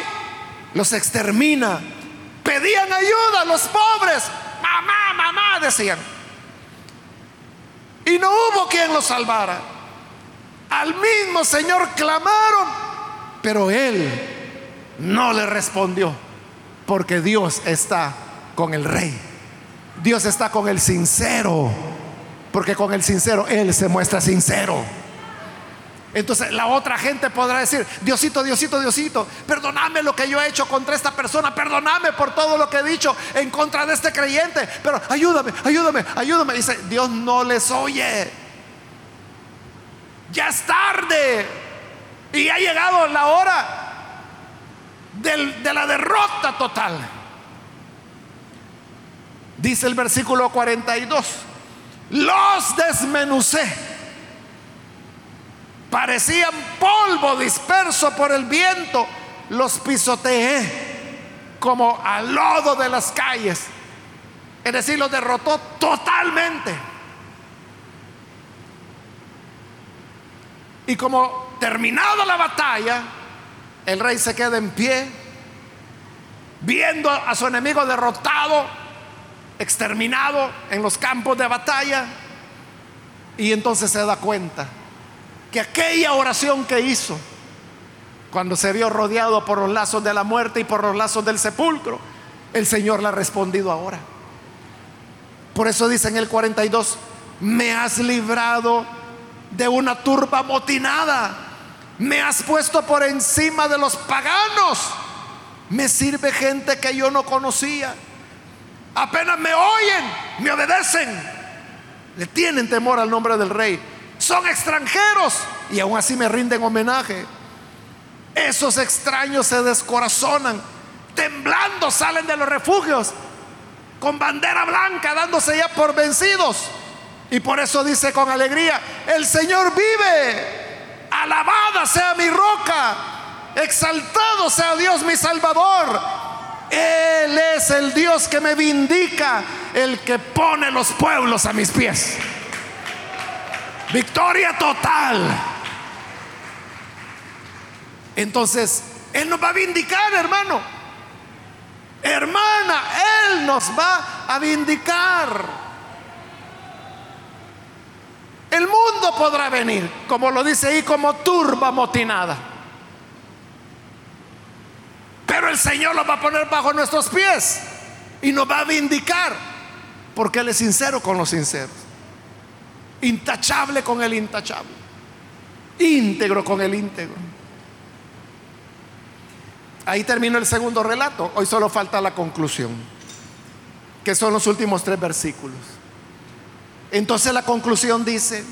los extermina. Pedían ayuda a los pobres. Mamá, mamá, decían. Y no hubo quien los salvara. Al mismo Señor clamaron, pero Él no le respondió, porque Dios está con el rey. Dios está con el sincero, porque con el sincero Él se muestra sincero. Entonces la otra gente podrá decir, Diosito, Diosito, Diosito, perdóname lo que yo he hecho contra esta persona, perdóname por todo lo que he dicho en contra de este creyente, pero ayúdame, ayúdame, ayúdame. Dice, Dios no les oye. Ya es tarde y ha llegado la hora de la derrota total. Dice el versículo 42, los desmenucé parecían polvo disperso por el viento, los pisoteé como al lodo de las calles. Es decir, los derrotó totalmente. Y como terminada la batalla, el rey se queda en pie, viendo a su enemigo derrotado, exterminado en los campos de batalla, y entonces se da cuenta que aquella oración que hizo, cuando se vio rodeado por los lazos de la muerte y por los lazos del sepulcro, el Señor le ha respondido ahora. Por eso dice en el 42, me has librado de una turba motinada, me has puesto por encima de los paganos, me sirve gente que yo no conocía, apenas me oyen, me obedecen, le tienen temor al nombre del rey son extranjeros y aún así me rinden homenaje. Esos extraños se descorazonan, temblando salen de los refugios, con bandera blanca, dándose ya por vencidos. Y por eso dice con alegría, el Señor vive, alabada sea mi roca, exaltado sea Dios mi Salvador. Él es el Dios que me vindica, el que pone los pueblos a mis pies. Victoria total. Entonces, Él nos va a vindicar, hermano. Hermana, Él nos va a vindicar. El mundo podrá venir, como lo dice ahí, como turba motinada. Pero el Señor lo va a poner bajo nuestros pies y nos va a vindicar, porque Él es sincero con los sinceros intachable con el intachable, íntegro con el íntegro. Ahí termina el segundo relato, hoy solo falta la conclusión, que son los últimos tres versículos. Entonces la conclusión dice,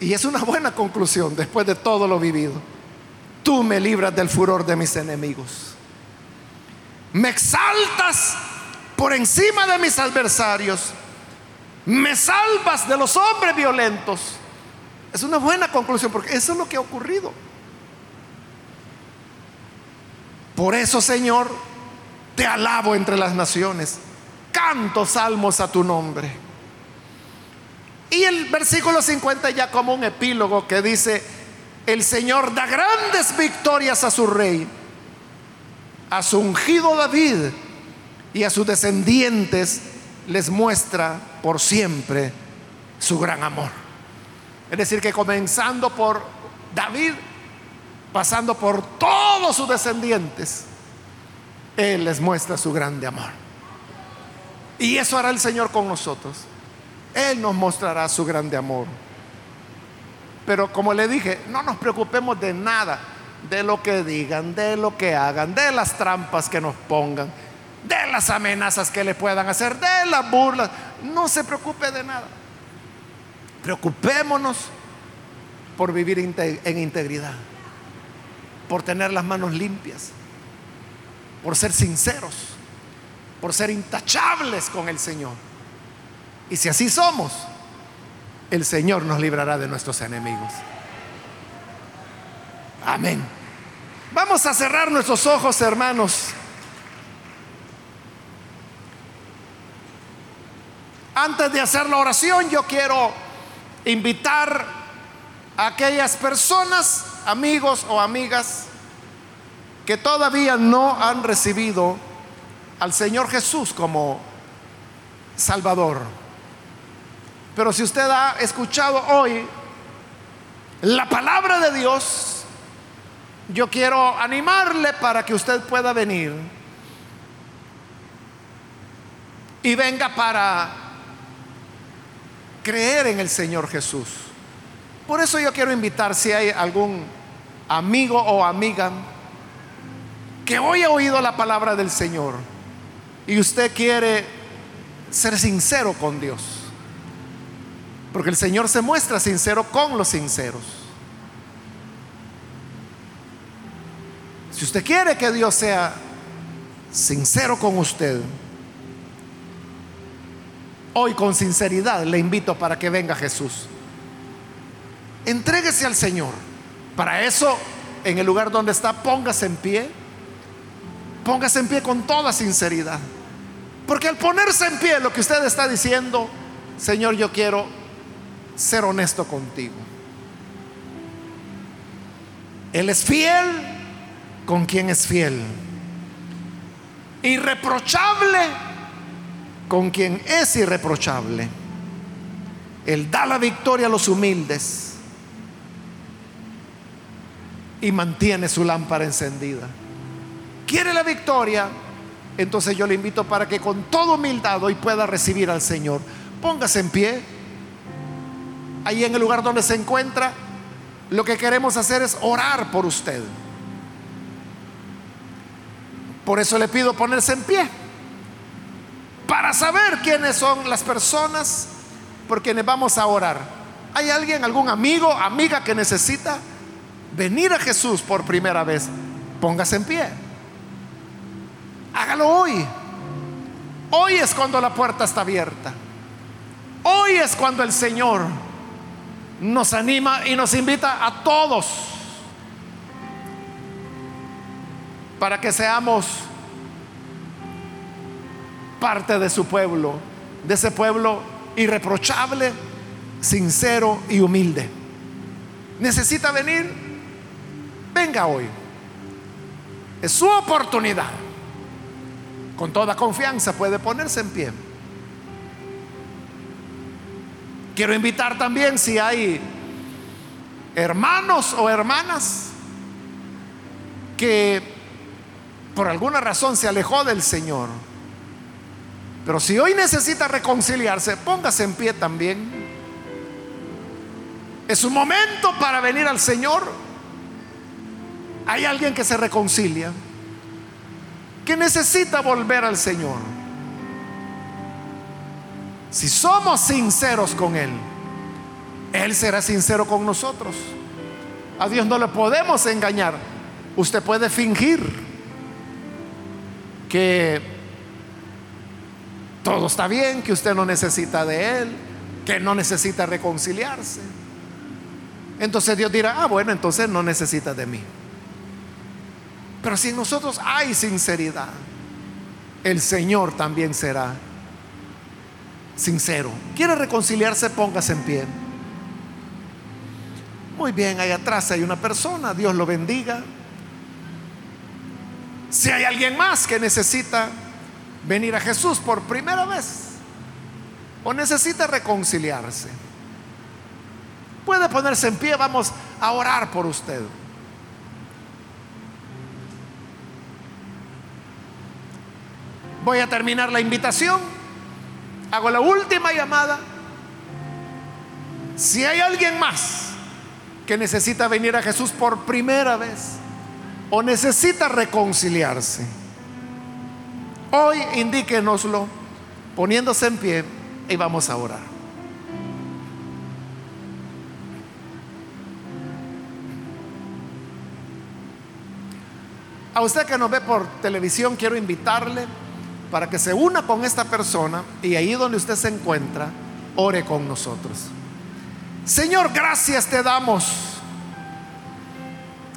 y es una buena conclusión después de todo lo vivido, tú me libras del furor de mis enemigos, me exaltas por encima de mis adversarios, me salvas de los hombres violentos. Es una buena conclusión porque eso es lo que ha ocurrido. Por eso, Señor, te alabo entre las naciones. Canto salmos a tu nombre. Y el versículo 50 ya como un epílogo que dice, el Señor da grandes victorias a su rey, a su ungido David y a sus descendientes les muestra por siempre su gran amor. Es decir, que comenzando por David, pasando por todos sus descendientes, Él les muestra su grande amor. Y eso hará el Señor con nosotros. Él nos mostrará su grande amor. Pero como le dije, no nos preocupemos de nada, de lo que digan, de lo que hagan, de las trampas que nos pongan de las amenazas que le puedan hacer, de las burlas. No se preocupe de nada. Preocupémonos por vivir en integridad, por tener las manos limpias, por ser sinceros, por ser intachables con el Señor. Y si así somos, el Señor nos librará de nuestros enemigos. Amén. Vamos a cerrar nuestros ojos, hermanos. Antes de hacer la oración, yo quiero invitar a aquellas personas, amigos o amigas, que todavía no han recibido al Señor Jesús como Salvador. Pero si usted ha escuchado hoy la palabra de Dios, yo quiero animarle para que usted pueda venir y venga para creer en el Señor Jesús. Por eso yo quiero invitar si hay algún amigo o amiga que hoy ha oído la palabra del Señor y usted quiere ser sincero con Dios. Porque el Señor se muestra sincero con los sinceros. Si usted quiere que Dios sea sincero con usted, Hoy con sinceridad le invito para que venga Jesús. Entréguese al Señor. Para eso, en el lugar donde está, póngase en pie. Póngase en pie con toda sinceridad. Porque al ponerse en pie, lo que usted está diciendo, Señor, yo quiero ser honesto contigo. Él es fiel con quien es fiel. Irreprochable con quien es irreprochable. Él da la victoria a los humildes y mantiene su lámpara encendida. ¿Quiere la victoria? Entonces yo le invito para que con toda humildad hoy pueda recibir al Señor. Póngase en pie. Ahí en el lugar donde se encuentra, lo que queremos hacer es orar por usted. Por eso le pido ponerse en pie para saber quiénes son las personas por quienes vamos a orar. ¿Hay alguien, algún amigo, amiga que necesita venir a Jesús por primera vez? Póngase en pie. Hágalo hoy. Hoy es cuando la puerta está abierta. Hoy es cuando el Señor nos anima y nos invita a todos para que seamos parte de su pueblo, de ese pueblo irreprochable, sincero y humilde. ¿Necesita venir? Venga hoy. Es su oportunidad. Con toda confianza puede ponerse en pie. Quiero invitar también si hay hermanos o hermanas que por alguna razón se alejó del Señor pero si hoy necesita reconciliarse, póngase en pie también. Es un momento para venir al Señor. Hay alguien que se reconcilia, que necesita volver al Señor. Si somos sinceros con Él, Él será sincero con nosotros. A Dios no le podemos engañar. Usted puede fingir que todo está bien, que usted no necesita de Él, que no necesita reconciliarse. Entonces Dios dirá, ah, bueno, entonces no necesita de mí. Pero si nosotros hay sinceridad, el Señor también será sincero. ¿Quiere reconciliarse? Póngase en pie. Muy bien, ahí atrás hay una persona, Dios lo bendiga. Si hay alguien más que necesita venir a Jesús por primera vez o necesita reconciliarse, puede ponerse en pie, vamos a orar por usted. Voy a terminar la invitación. Hago la última llamada. Si hay alguien más que necesita venir a Jesús por primera vez o necesita reconciliarse, Hoy indíquenoslo poniéndose en pie y vamos a orar. A usted que nos ve por televisión, quiero invitarle para que se una con esta persona y ahí donde usted se encuentra, ore con nosotros. Señor, gracias te damos,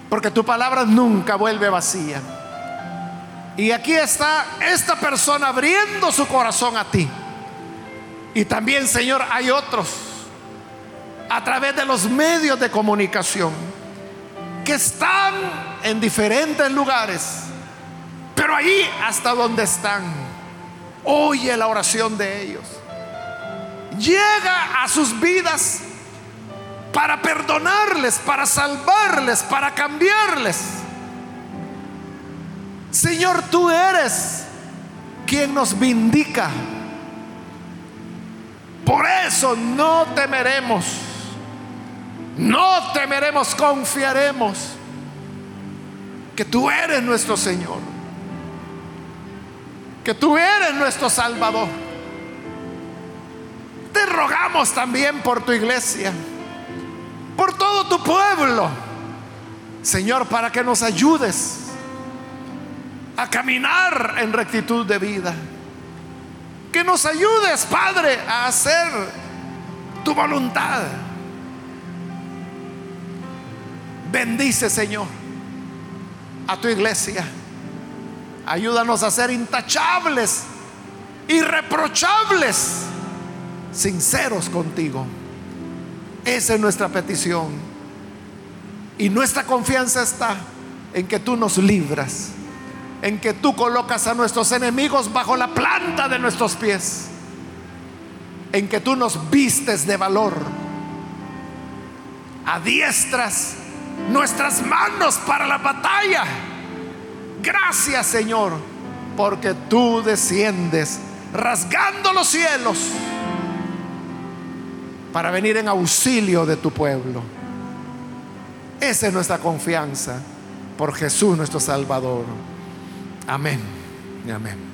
porque tu palabra nunca vuelve vacía. Y aquí está esta persona abriendo su corazón a ti. Y también, Señor, hay otros a través de los medios de comunicación que están en diferentes lugares, pero allí hasta donde están, oye la oración de ellos. Llega a sus vidas para perdonarles, para salvarles, para cambiarles. Señor, tú eres quien nos vindica. Por eso no temeremos, no temeremos, confiaremos que tú eres nuestro Señor, que tú eres nuestro Salvador. Te rogamos también por tu iglesia, por todo tu pueblo, Señor, para que nos ayudes a caminar en rectitud de vida. Que nos ayudes, Padre, a hacer tu voluntad. Bendice, Señor, a tu iglesia. Ayúdanos a ser intachables, irreprochables, sinceros contigo. Esa es nuestra petición. Y nuestra confianza está en que tú nos libras en que tú colocas a nuestros enemigos bajo la planta de nuestros pies, en que tú nos vistes de valor, adiestras nuestras manos para la batalla. Gracias Señor, porque tú desciendes rasgando los cielos para venir en auxilio de tu pueblo. Esa es nuestra confianza por Jesús nuestro Salvador. Amén amén.